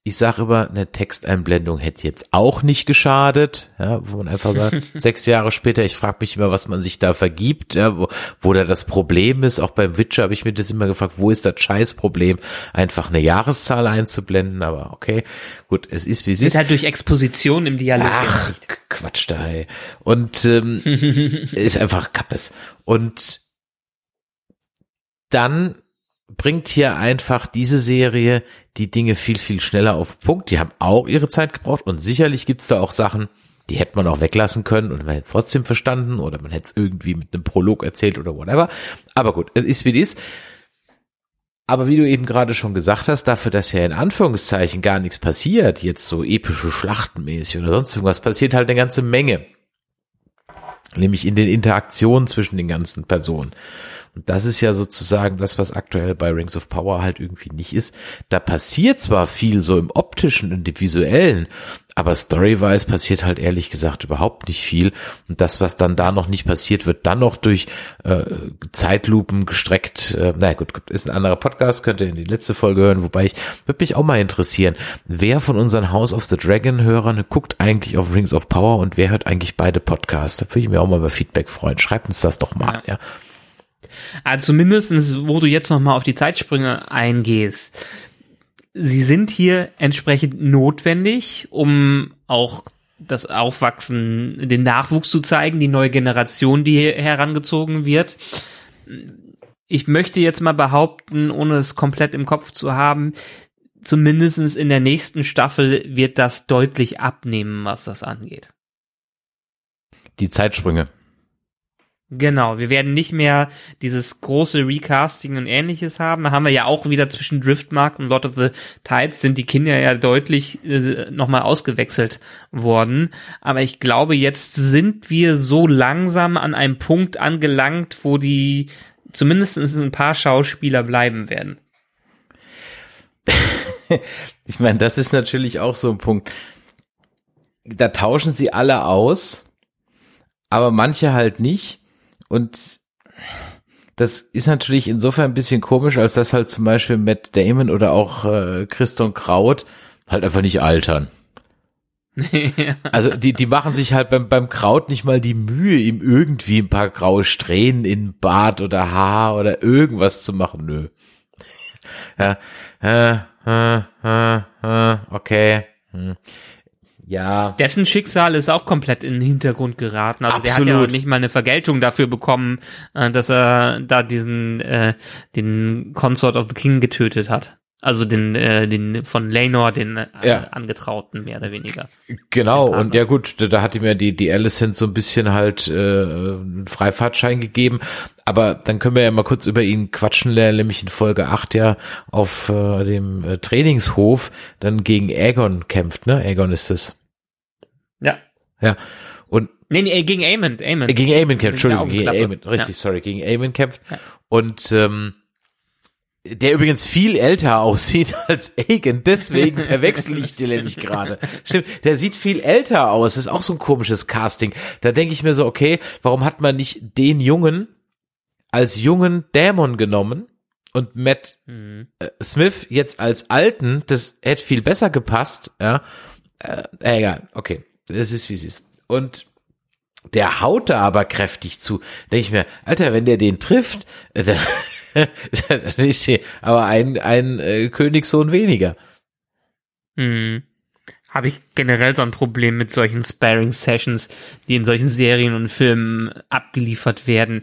ich sage immer, eine Texteinblendung hätte jetzt auch nicht geschadet, ja, wo man einfach sagt, sechs Jahre später, ich frage mich immer, was man sich da vergibt, ja, wo, wo da das Problem ist. Auch beim Witcher habe ich mir das immer gefragt, wo ist das Scheißproblem, einfach eine Jahreszahl einzublenden, aber okay, gut, es ist wie es ist. Ist halt durch Exposition im Dialog. Ach, Quatsch da, ey. Und ähm, ist einfach Kappes. Und dann bringt hier einfach diese Serie die Dinge viel, viel schneller auf den Punkt. Die haben auch ihre Zeit gebraucht und sicherlich gibt's da auch Sachen, die hätte man auch weglassen können und man hätte es trotzdem verstanden oder man hätte es irgendwie mit einem Prolog erzählt oder whatever. Aber gut, es ist wie es ist. Aber wie du eben gerade schon gesagt hast, dafür, dass ja in Anführungszeichen gar nichts passiert, jetzt so epische Schlachtenmäßig oder sonst irgendwas, passiert halt eine ganze Menge. Nämlich in den Interaktionen zwischen den ganzen Personen. Das ist ja sozusagen das, was aktuell bei Rings of Power halt irgendwie nicht ist. Da passiert zwar viel so im optischen und im visuellen, aber story-wise passiert halt ehrlich gesagt überhaupt nicht viel. Und das, was dann da noch nicht passiert, wird dann noch durch äh, Zeitlupen gestreckt. Äh, na gut, ist ein anderer Podcast, könnt ihr in die letzte Folge hören. Wobei ich würde mich auch mal interessieren, wer von unseren House of the Dragon Hörern guckt eigentlich auf Rings of Power und wer hört eigentlich beide Podcasts? Da würde ich mir auch mal über Feedback freuen. Schreibt uns das doch mal, ja. ja. Also zumindestens, wo du jetzt noch mal auf die Zeitsprünge eingehst. Sie sind hier entsprechend notwendig, um auch das Aufwachsen, den Nachwuchs zu zeigen, die neue Generation, die herangezogen wird. Ich möchte jetzt mal behaupten, ohne es komplett im Kopf zu haben, zumindestens in der nächsten Staffel wird das deutlich abnehmen, was das angeht. Die Zeitsprünge. Genau, wir werden nicht mehr dieses große Recasting und ähnliches haben. Da haben wir ja auch wieder zwischen Driftmark und Lord of the Tides sind die Kinder ja deutlich äh, nochmal ausgewechselt worden. Aber ich glaube, jetzt sind wir so langsam an einem Punkt angelangt, wo die zumindest ein paar Schauspieler bleiben werden. ich meine, das ist natürlich auch so ein Punkt. Da tauschen sie alle aus, aber manche halt nicht. Und das ist natürlich insofern ein bisschen komisch, als dass halt zum Beispiel Matt Damon oder auch äh, Christon Kraut halt einfach nicht altern. Also die, die machen sich halt beim, beim Kraut nicht mal die Mühe, ihm irgendwie ein paar graue Strähnen in Bart oder Haar oder irgendwas zu machen. Nö. Ja, äh, äh, äh, äh okay. Hm. Ja. Dessen Schicksal ist auch komplett in den Hintergrund geraten. Also Absolut. der hat ja noch nicht mal eine Vergeltung dafür bekommen, äh, dass er da diesen äh, den Consort of the King getötet hat. Also den, äh, den von Lenor, den äh, ja. Angetrauten, mehr oder weniger. Genau, und ja gut, da, hat ihm ja die, die Alicent so ein bisschen halt äh, einen Freifahrtschein gegeben. Aber dann können wir ja mal kurz über ihn quatschen, nämlich in Folge 8 ja auf äh, dem äh, Trainingshof dann gegen Aegon kämpft, ne? Aegon ist es. Ja. Und Nee, nee, gegen Aemon, Aemon. Äh, gegen Aemon kämpft, Entschuldigung, gegen Aemon, richtig, ja. sorry, gegen Aemon kämpft. Ja. Und ähm, der übrigens viel älter aussieht als Aegon, deswegen verwechsel ich den nämlich gerade. Stimmt, der sieht viel älter aus, das ist auch so ein komisches Casting. Da denke ich mir so, okay, warum hat man nicht den Jungen als jungen Dämon genommen und Matt mhm. äh, Smith jetzt als alten, das hätte viel besser gepasst, ja. Äh, egal, okay, es ist wie es ist. Und der haut da aber kräftig zu. Denke ich mir, Alter, wenn der den trifft, äh, dann dann ist sie aber ein, ein äh, Königssohn weniger. Hm. Habe ich generell so ein Problem mit solchen Sparring-Sessions, die in solchen Serien und Filmen abgeliefert werden.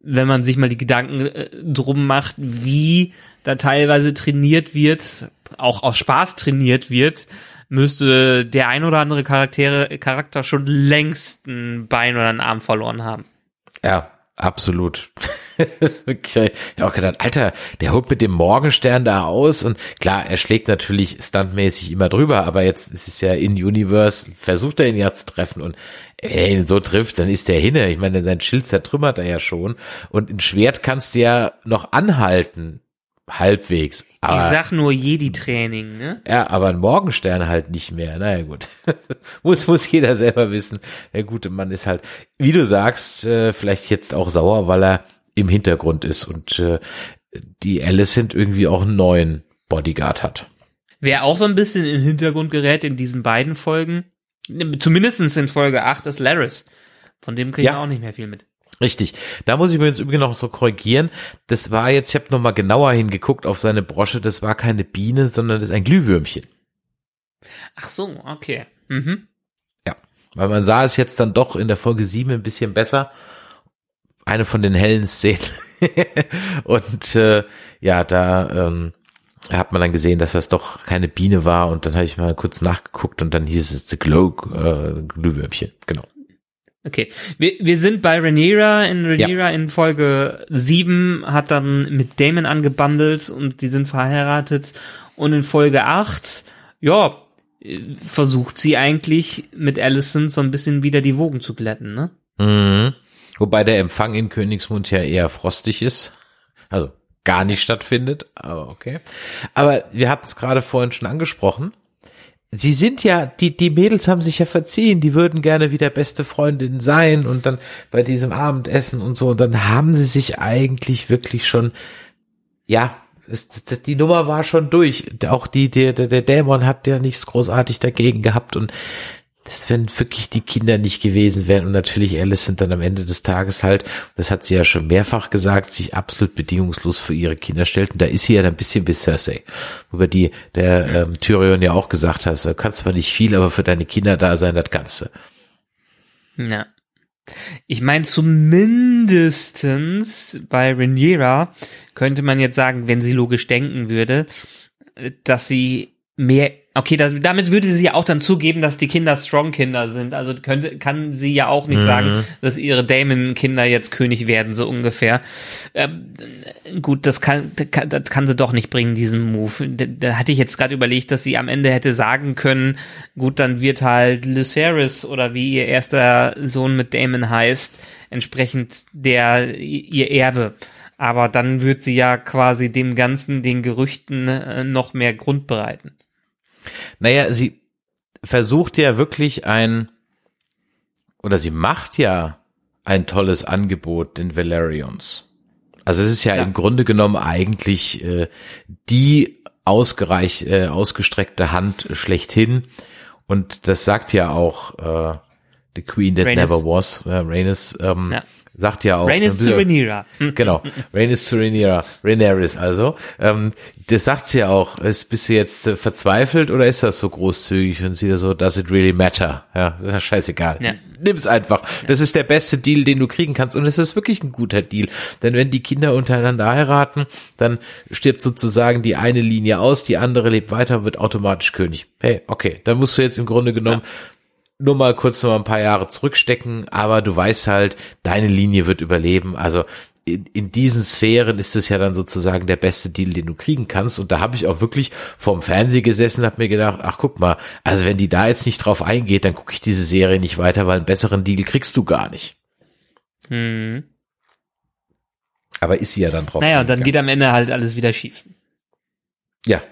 Wenn man sich mal die Gedanken äh, drum macht, wie da teilweise trainiert wird, auch aus Spaß trainiert wird, müsste der ein oder andere Charaktere, Charakter schon längst ein Bein oder einen Arm verloren haben. Ja, absolut. ich habe auch gedacht, Alter, der holt mit dem Morgenstern da aus und klar, er schlägt natürlich standmäßig immer drüber, aber jetzt ist es ja in Universe, versucht er ihn ja zu treffen und wenn er ihn so trifft, dann ist der hinne. Ich meine, sein Schild zertrümmert er ja schon und ein Schwert kannst du ja noch anhalten, halbwegs. Aber, ich sag nur Jedi-Training, ne? Ja, aber ein Morgenstern halt nicht mehr. Naja, gut. muss, muss jeder selber wissen. Der gute Mann ist halt, wie du sagst, äh, vielleicht jetzt auch sauer, weil er im Hintergrund ist und äh, die Alicent irgendwie auch einen neuen Bodyguard hat. Wer auch so ein bisschen in den Hintergrund gerät in diesen beiden Folgen, zumindestens in Folge 8, ist Laris. Von dem kriegen ja. wir auch nicht mehr viel mit. Richtig. Da muss ich mir jetzt übrigens noch so korrigieren. Das war jetzt, ich habe nochmal genauer hingeguckt auf seine Brosche, das war keine Biene, sondern das ist ein Glühwürmchen. Ach so, okay. Mhm. Ja, weil man sah es jetzt dann doch in der Folge 7 ein bisschen besser eine von den hellen Szenen. und äh, ja, da ähm, hat man dann gesehen, dass das doch keine Biene war und dann habe ich mal kurz nachgeguckt und dann hieß es The Glow äh, Glühwürmchen, genau. Okay, wir, wir sind bei Rhaenyra. In Rhaenyra ja. in Folge 7 hat dann mit Damon angebandelt und die sind verheiratet. Und in Folge 8, ja, versucht sie eigentlich mit Alicent so ein bisschen wieder die Wogen zu glätten, ne? Mhm. Wobei der Empfang in Königsmund ja eher frostig ist. Also gar nicht stattfindet, aber okay. Aber wir hatten es gerade vorhin schon angesprochen. Sie sind ja, die, die Mädels haben sich ja verziehen, die würden gerne wieder beste Freundin sein und dann bei diesem Abendessen und so, und dann haben sie sich eigentlich wirklich schon, ja, das, die Nummer war schon durch. Auch die, der, der Dämon hat ja nichts großartig dagegen gehabt und das wenn wirklich die Kinder nicht gewesen wären und natürlich Alice sind dann am Ende des Tages halt, das hat sie ja schon mehrfach gesagt, sich absolut bedingungslos für ihre Kinder stellt und da ist sie ja ein bisschen wie Cersei, über die der ähm, Tyrion ja auch gesagt hat, du kannst zwar nicht viel, aber für deine Kinder da sein, das Ganze. Ja. Ich meine, zumindestens bei Rhaenyra könnte man jetzt sagen, wenn sie logisch denken würde, dass sie mehr Okay, das, damit würde sie ja auch dann zugeben, dass die Kinder Strong-Kinder sind. Also könnte, kann sie ja auch nicht mhm. sagen, dass ihre Damon-Kinder jetzt König werden, so ungefähr. Ähm, gut, das kann, das kann sie doch nicht bringen, diesen Move. Da, da hatte ich jetzt gerade überlegt, dass sie am Ende hätte sagen können, gut, dann wird halt Lucerys oder wie ihr erster Sohn mit Damon heißt, entsprechend der, ihr Erbe. Aber dann wird sie ja quasi dem Ganzen, den Gerüchten äh, noch mehr Grund bereiten. Naja, sie versucht ja wirklich ein, oder sie macht ja ein tolles Angebot den Valerians. Also es ist ja, ja. im Grunde genommen eigentlich äh, die ausgereicht, äh, ausgestreckte Hand schlechthin. Und das sagt ja auch äh, The Queen That Rhaenys. Never Was, äh, Rhaenys, ähm, ja sagt ja auch. Rhaenys zu Rhaenyra. Genau, Rhaenys zu Rhaenyra, Rhaenerys also. Ähm, das sagt sie ja auch. Ist, bist du jetzt äh, verzweifelt oder ist das so großzügig? Und sie so, does it really matter? Ja, scheißegal. Ja. Nimm's einfach. Das ist der beste Deal, den du kriegen kannst. Und es ist wirklich ein guter Deal. Denn wenn die Kinder untereinander heiraten, dann stirbt sozusagen die eine Linie aus, die andere lebt weiter, wird automatisch König. Hey, okay, dann musst du jetzt im Grunde genommen ja nur mal kurz noch ein paar Jahre zurückstecken, aber du weißt halt, deine Linie wird überleben. Also in, in diesen Sphären ist es ja dann sozusagen der beste Deal, den du kriegen kannst. Und da habe ich auch wirklich vorm Fernseher gesessen, habe mir gedacht, ach guck mal, also wenn die da jetzt nicht drauf eingeht, dann gucke ich diese Serie nicht weiter, weil einen besseren Deal kriegst du gar nicht. Hm. Aber ist sie ja dann drauf. Naja, und dann geht am Ende halt alles wieder schief. Ja.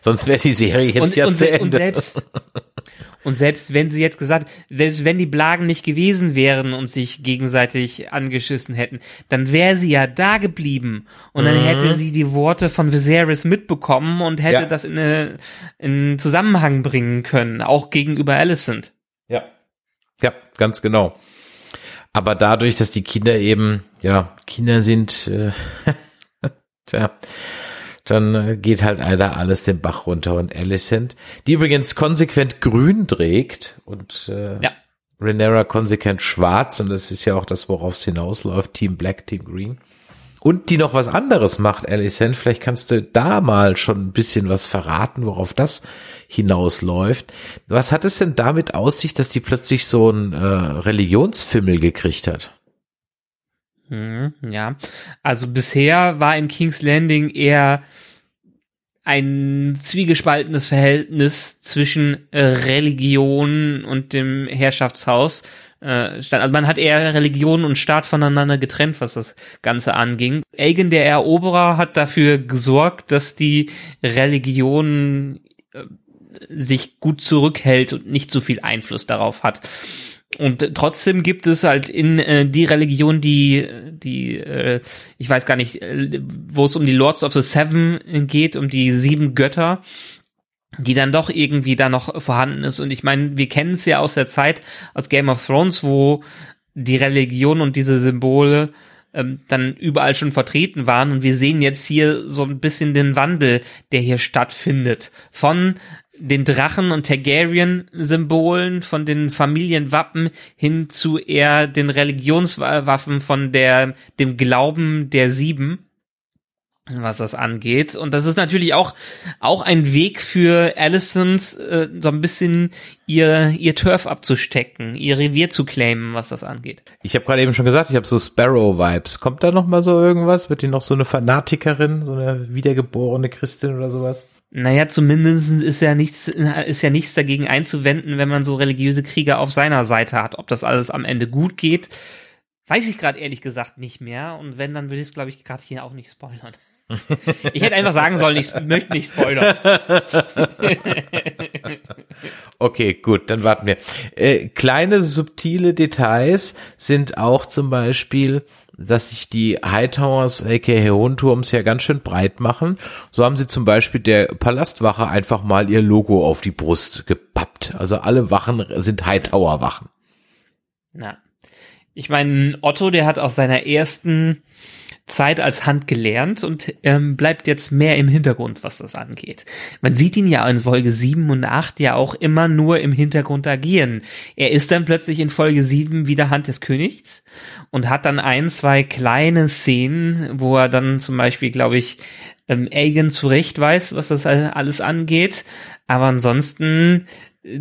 Sonst wäre die Serie jetzt und, ja und, zu Ende. und selbst und selbst wenn sie jetzt gesagt, selbst wenn die Blagen nicht gewesen wären und sich gegenseitig angeschissen hätten, dann wäre sie ja da geblieben und dann hätte sie die Worte von Viserys mitbekommen und hätte Ja. das in, eine, in Zusammenhang bringen können, auch gegenüber Alicent. Ja. Ja, ganz genau. Aber dadurch, dass die Kinder eben, ja, Kinder sind, äh, tja, dann äh, geht halt leider alles den Bach runter und Alicent, die übrigens konsequent grün trägt und äh, Ja. Renera konsequent schwarz und das ist ja auch das, worauf es hinausläuft, Team Black, Team Green. Und die noch was anderes macht, Alicent, vielleicht kannst du da mal schon ein bisschen was verraten, worauf das hinausläuft. Was hat es denn damit aus sich, dass die plötzlich so ein äh, Religionsfimmel gekriegt hat? Mhm, ja, also bisher war in King's Landing eher ein zwiegespaltenes Verhältnis zwischen äh, Religion und dem Herrschaftshaus. Äh, also man hat eher Religion und Staat voneinander getrennt, was das Ganze anging. Aegon der Eroberer hat dafür gesorgt, dass die Religion äh, sich gut zurückhält und nicht so viel Einfluss darauf hat. Und trotzdem gibt es halt in äh, die Religion, die, die, äh, ich weiß gar nicht, äh, wo es um die Lords of the Seven geht, um die sieben Götter, die dann doch irgendwie da noch vorhanden ist. Und ich meine, wir kennen es ja aus der Zeit aus Game of Thrones, wo die Religion und diese Symbole ähm, dann überall schon vertreten waren. Und wir sehen jetzt hier so ein bisschen den Wandel, der hier stattfindet. Von den Drachen und Targaryen-Symbolen, von den Familienwappen hin zu eher den Religionswaffen von der, dem Glauben der Sieben, was das angeht. Und das ist natürlich auch, auch ein Weg für Alicent, äh, so ein bisschen ihr, ihr Turf abzustecken, ihr Revier zu claimen, was das angeht. Ich habe gerade eben schon gesagt, ich habe so Sparrow-Vibes. Kommt da noch mal so irgendwas? Wird die noch so eine Fanatikerin, so eine wiedergeborene Christin oder sowas? Naja, zumindest ist ja nichts, ist ja nichts dagegen einzuwenden, wenn man so religiöse Krieger auf seiner Seite hat. Ob das alles am Ende gut geht, weiß ich gerade ehrlich gesagt nicht mehr. Und wenn, dann würde ich es, glaube ich, gerade hier auch nicht spoilern. Ich hätte einfach sagen sollen, ich möchte nicht spoilern. Okay, gut, dann warten wir. Äh, kleine subtile Details sind auch zum Beispiel, dass sich die Hightowers, aka Hohenturms, ja ganz schön breit machen. So haben sie zum Beispiel der Palastwache einfach mal ihr Logo auf die Brust gepappt. Also alle Wachen sind Hightower-Wachen. Na. Ich meine, Otto, der hat aus seiner ersten Zeit als Hand gelernt und ähm, bleibt jetzt mehr im Hintergrund, was das angeht. Man sieht ihn ja in Folge 7 und 8 ja auch immer nur im Hintergrund agieren. Er ist dann plötzlich in Folge 7 wieder Hand des Königs und hat dann ein, zwei kleine Szenen, wo er dann zum Beispiel, glaube ich, ähm, Aegon zurecht weiß, was das alles angeht. Aber ansonsten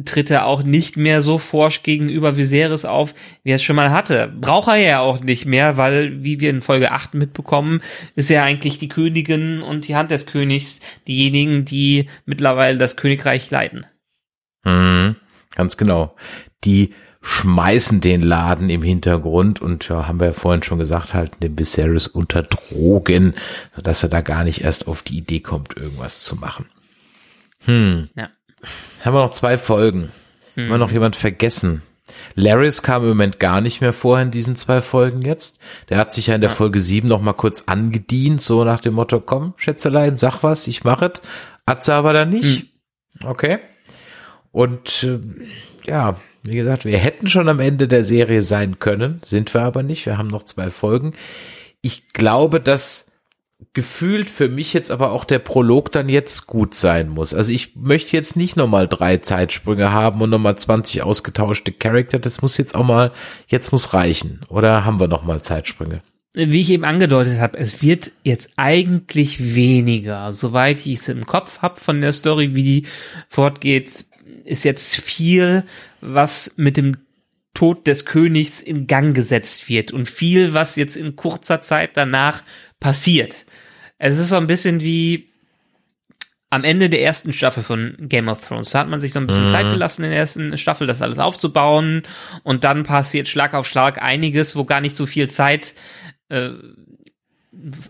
tritt er auch nicht mehr so forsch gegenüber Viserys auf, wie er es schon mal hatte. Braucht er ja auch nicht mehr, weil, wie wir in Folge 8 mitbekommen, ist ja eigentlich die Königin und die Hand des Königs diejenigen, die mittlerweile das Königreich leiten. Mhm, ganz genau. Die schmeißen den Laden im Hintergrund und ja, haben wir ja vorhin schon gesagt, halten den Viserys unter Drogen, sodass er da gar nicht erst auf die Idee kommt, irgendwas zu machen. Hm. Ja. Haben wir noch zwei Folgen. Haben wir noch Mhm. jemand vergessen? Laris kam im Moment gar nicht mehr vor in diesen zwei Folgen jetzt. Der hat sich ja in der Folge sieben noch mal kurz angedient, so nach dem Motto, komm, Schätzelein, sag was, ich mach es. Hat sie aber dann nicht. Okay. Und äh, ja, wie gesagt, wir hätten schon am Ende der Serie sein können, sind wir aber nicht. Wir haben noch zwei Folgen. Ich glaube, dass gefühlt für mich jetzt aber auch der Prolog dann jetzt gut sein muss. Also ich möchte jetzt nicht nochmal drei Zeitsprünge haben und nochmal 20 ausgetauschte Charakter. Das muss jetzt auch mal, jetzt muss reichen. Oder haben wir nochmal Zeitsprünge? Wie ich eben angedeutet habe, es wird jetzt eigentlich weniger. Soweit ich es im Kopf habe von der Story, wie die fortgeht, ist jetzt viel, was mit dem Tod des Königs in Gang gesetzt wird und viel, was jetzt in kurzer Zeit danach passiert. Es ist so ein bisschen wie am Ende der ersten Staffel von Game of Thrones. Da hat man sich so ein bisschen mhm. Zeit gelassen in der ersten Staffel, das alles aufzubauen. Und dann passiert Schlag auf Schlag einiges, wo gar nicht so viel Zeit äh,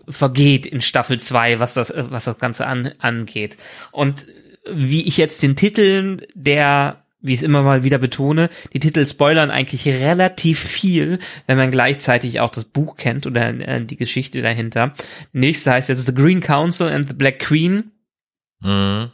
vergeht in Staffel 2, was das, was das Ganze an, angeht. Und wie ich jetzt den Titeln der wie ich es immer mal wieder betone, die Titel spoilern eigentlich relativ viel, wenn man gleichzeitig auch das Buch kennt oder äh, die Geschichte dahinter. Nächste heißt jetzt The Green Council and the Black Queen. Mhm.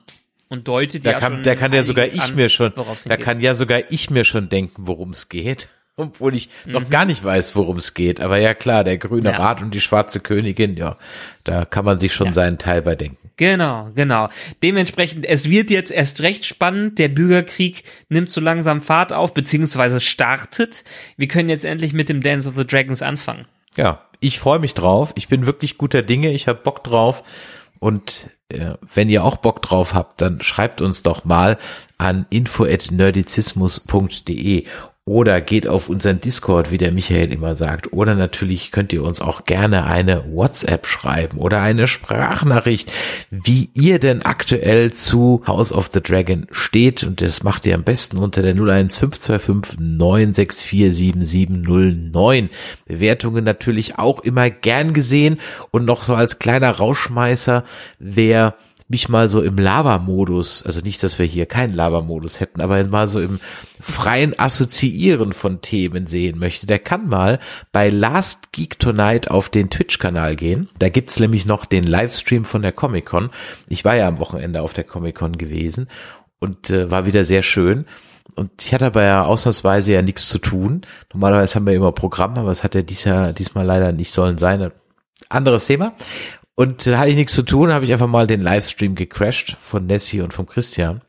Und deutet da ja kann, schon Da kann ja sogar ich an, mir schon, da geht. kann ja sogar ich mir schon denken, worum es geht. Obwohl ich mhm. noch gar nicht weiß, worum es geht. Aber ja klar, der grüne Ja. Rat und die schwarze Königin, ja, da kann man sich schon Ja. seinen Teil bei denken. Genau, genau. Dementsprechend, es wird jetzt erst recht spannend. Der Bürgerkrieg nimmt so langsam Fahrt auf, beziehungsweise startet. Wir können jetzt endlich mit dem Dance of the Dragons anfangen. Ja, ich freue mich drauf. Ich bin wirklich guter Dinge. Ich habe Bock drauf. Und äh, wenn ihr auch Bock drauf habt, dann schreibt uns doch mal an info@nerdizismus.de oder geht auf unseren Discord, wie der Michael immer sagt. Oder natürlich könnt ihr uns auch gerne eine WhatsApp schreiben oder eine Sprachnachricht, wie ihr denn aktuell zu House of the Dragon steht. Und das macht ihr am besten unter der 01525 964 7709. Bewertungen natürlich auch immer gern gesehen. Und noch so als kleiner Rauschmeißer, wer mich mal so im Lava-Modus, also nicht, dass wir hier keinen Lava-Modus hätten, aber mal so im freien Assoziieren von Themen sehen möchte, der kann mal bei Last Geek Tonight auf den Twitch-Kanal gehen. Da gibt's nämlich noch den Livestream von der Comic-Con. Ich war ja am Wochenende auf der Comic-Con gewesen und äh, war wieder sehr schön. Und ich hatte aber ja ausnahmsweise ja nichts zu tun. Normalerweise haben wir immer Programm, aber es hat ja dies Jahr, diesmal leider nicht sollen sein. Anderes Thema. Und da hatte ich nichts zu tun, habe ich einfach mal den Livestream gecrashed von Nessie und vom Christian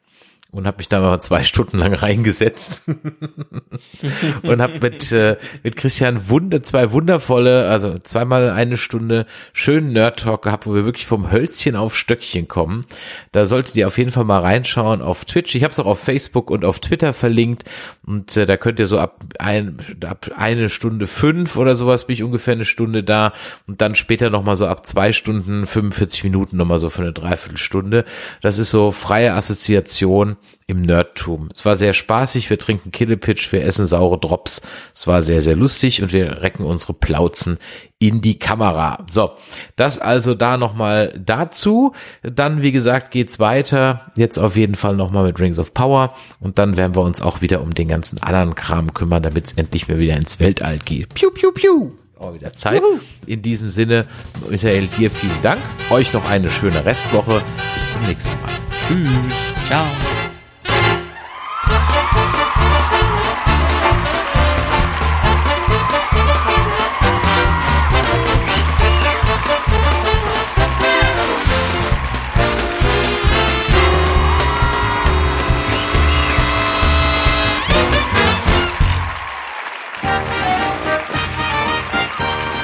und habe mich da mal zwei Stunden lang reingesetzt und habe mit äh, mit Christian Wunder zwei wundervolle, also zweimal eine Stunde schönen Nerd Talk gehabt, wo wir wirklich vom Hölzchen auf Stöckchen kommen. Da solltet ihr auf jeden Fall mal reinschauen auf Twitch. Ich habe es auch auf Facebook und auf Twitter verlinkt und äh, da könnt ihr so ab ein ab eine Stunde fünf oder sowas bin ich ungefähr eine Stunde da und dann später noch mal so ab zwei Stunden 45 Minuten noch mal so für eine Dreiviertelstunde. Das ist so freie Assoziation im Nerdtum. Es war sehr spaßig, wir trinken Killepitch, wir essen saure Drops. Es war sehr, sehr lustig und wir recken unsere Plauzen in die Kamera. So, das also da nochmal dazu. Dann, wie gesagt, geht's weiter. Jetzt auf jeden Fall nochmal mit Rings of Power und dann werden wir uns auch wieder um den ganzen anderen Kram kümmern, damit es endlich mal wieder ins Weltall geht. Piu, piu, piu. Auch wieder Zeit. In diesem Sinne, Michael, dir vielen Dank. Euch noch eine schöne Restwoche. Bis zum nächsten Mal. Tschüss. Ciao.